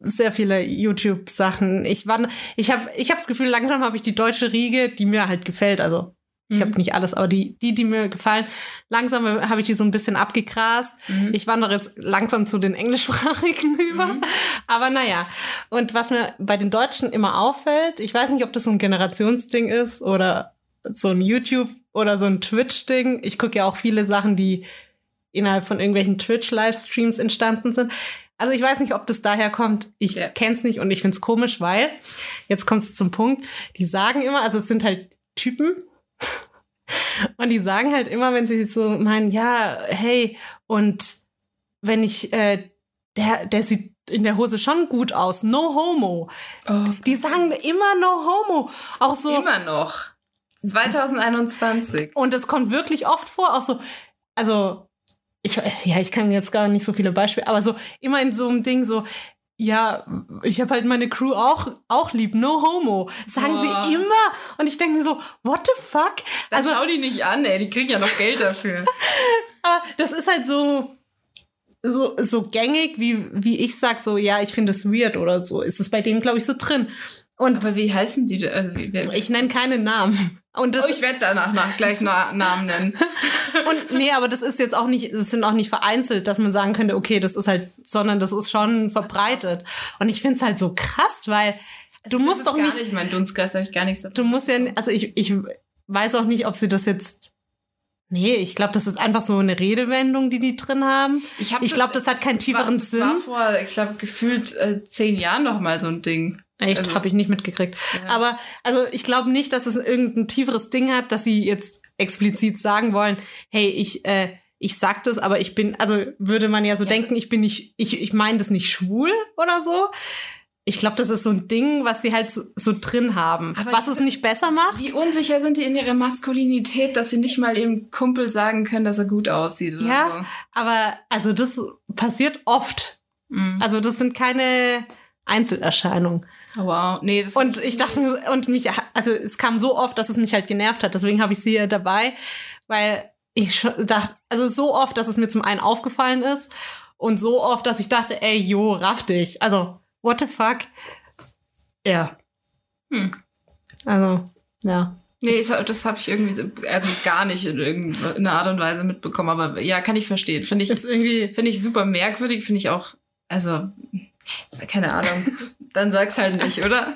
sehr viele YouTube-Sachen. Ich war, ich habe, ich habe das Gefühl, langsam habe ich die deutsche Riege, die mir halt gefällt. Also ich Mhm. habe nicht alles, aber die, die, die mir gefallen, langsam habe ich die so ein bisschen abgegrast. Mhm. Ich wandere jetzt langsam zu den englischsprachigen über. Mhm. Aber naja. Und was mir bei den Deutschen immer auffällt, ich weiß nicht, ob das so ein Generationsding ist oder so ein YouTube oder so ein Twitch-Ding. Ich gucke ja auch viele Sachen, die innerhalb von irgendwelchen Twitch-Livestreams entstanden sind. Also ich weiß nicht, ob das daher kommt. Ich Ja. kenn's nicht und ich find's komisch, weil, jetzt kommt's zum Punkt, die sagen immer, also es sind halt Typen, und die sagen halt immer, wenn sie so meinen, ja, hey, und wenn ich, äh, der, der sieht in der Hose schon gut aus, no homo. Oh. Die sagen immer no homo. Auch so. Immer noch. 2021. Und es kommt wirklich oft vor, auch so, also, ich, ja, ich kann jetzt gar nicht so viele Beispiele, aber so immer in so einem Ding so, ja, ich habe halt meine Crew auch, auch lieb, no homo. Sagen Boah. sie immer. Und ich denke mir so, what the fuck? Dann Also, schau die nicht an, ey. Die kriegen ja noch Geld dafür. aber das ist halt so, so, so gängig, wie, wie ich sag, so, ja, ich finde es weird oder so. Ist es bei denen, glaube ich, so drin. Und Aber wie heißen die denn? Also, wie, ich nenne keine Namen. Und das, oh, ich werde danach nach, gleich Na Namen nennen. Und nee, aber das ist jetzt auch nicht, das sind auch nicht vereinzelt, dass man sagen könnte, okay, das ist halt, sondern das ist schon verbreitet. Und ich find's halt so krass, weil du Also, Das musst doch nicht, nicht mein Dunstkreis, da hab ich gar nichts davon. du musst ja, also ich, ich weiß auch nicht, ob sie das jetzt, nee, ich glaube, das ist einfach so eine Redewendung, die die drin haben. Ich, hab Ich so- glaube, das hat keinen das war- tieferen das Sinn. war vor, ich glaube, gefühlt äh, zehn Jahren noch mal so ein Ding. Echt, also- habe ich nicht mitgekriegt. Ja. Aber also ich glaube nicht, dass es irgendein tieferes Ding hat, dass sie jetzt explizit sagen wollen, hey, ich äh, ich sag das, aber ich bin, also würde man ja so Ja, denken, ich bin nicht, ich ich meine das nicht schwul oder so. Ich glaube, das ist so ein Ding, was sie halt so, so drin haben, Aber was es nicht besser macht. Wie unsicher sind die in ihrer Maskulinität, dass sie nicht mal ihrem Kumpel sagen können, dass er gut aussieht oder Ja. Aber also das passiert oft. so. Mhm. Also das sind keine Einzelerscheinungen. Oh, wow. Nee, das Und ich dachte mir, und mich, also es kam so oft, dass es mich halt genervt hat. Deswegen habe ich sie ja dabei, weil ich dachte, also so oft, dass es mir zum einen aufgefallen ist und so oft, dass ich dachte, ey, jo, raff dich. Also, what the fuck? Ja. Hm. Also, ja. Nee, das, habe ich irgendwie so- also gar nicht in irgendeiner Art und Weise mitbekommen. Aber ja, kann ich verstehen. Finde ich, finde ich super merkwürdig. Finde ich auch, also, keine Ahnung. Dann sag's halt nicht, oder?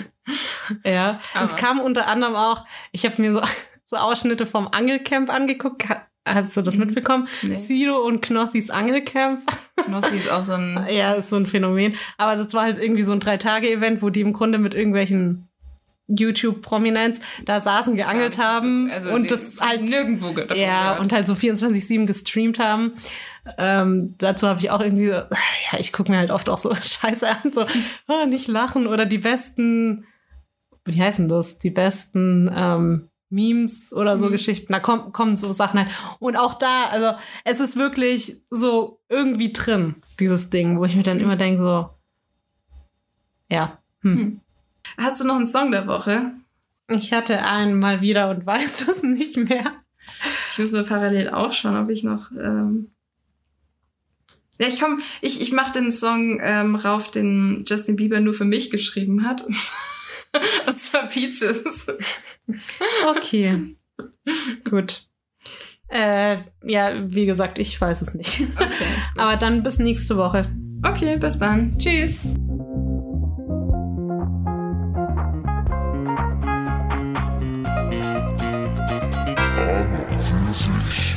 ja. Es Aber- kam unter anderem auch, ich habe mir so, so Ausschnitte vom Angelcamp angeguckt. Ha- Hast du das Mhm. mitbekommen? Nee. Sido und Knossis Angelcamp. Knossi ist auch so ein. Ja, ist so ein Phänomen. Aber das war halt irgendwie so ein Drei-Tage-Event, wo die im Grunde mit irgendwelchen YouTube-Prominenz da saßen, geangelt haben Also und das halt nirgendwo ja und halt so 24/7 gestreamt haben. Ähm, dazu habe ich auch irgendwie so, ja, ich gucke mir halt oft auch so Scheiße an, so oh, nicht lachen oder die besten, wie heißen das, die besten ähm, Memes oder so Mhm. Geschichten. Da kommen kommen so Sachen halt. Und auch da, also es ist wirklich so irgendwie drin dieses Ding, wo ich mir dann immer denke so, ja. Hm. Hm. Hast du noch einen Song der Woche? Ich hatte einen mal wieder und weiß es nicht mehr. Ich muss mir parallel auch schauen, ob ich noch. Ähm ja, ich komm, ich, ich mach den Song ähm, rauf, den Justin Bieber nur für mich geschrieben hat. Und zwar Peaches. Okay. Gut. Äh, ja, wie gesagt, ich weiß es nicht. Okay. Aber dann bis nächste Woche. okay, bis dann. Tschüss. An und für sich.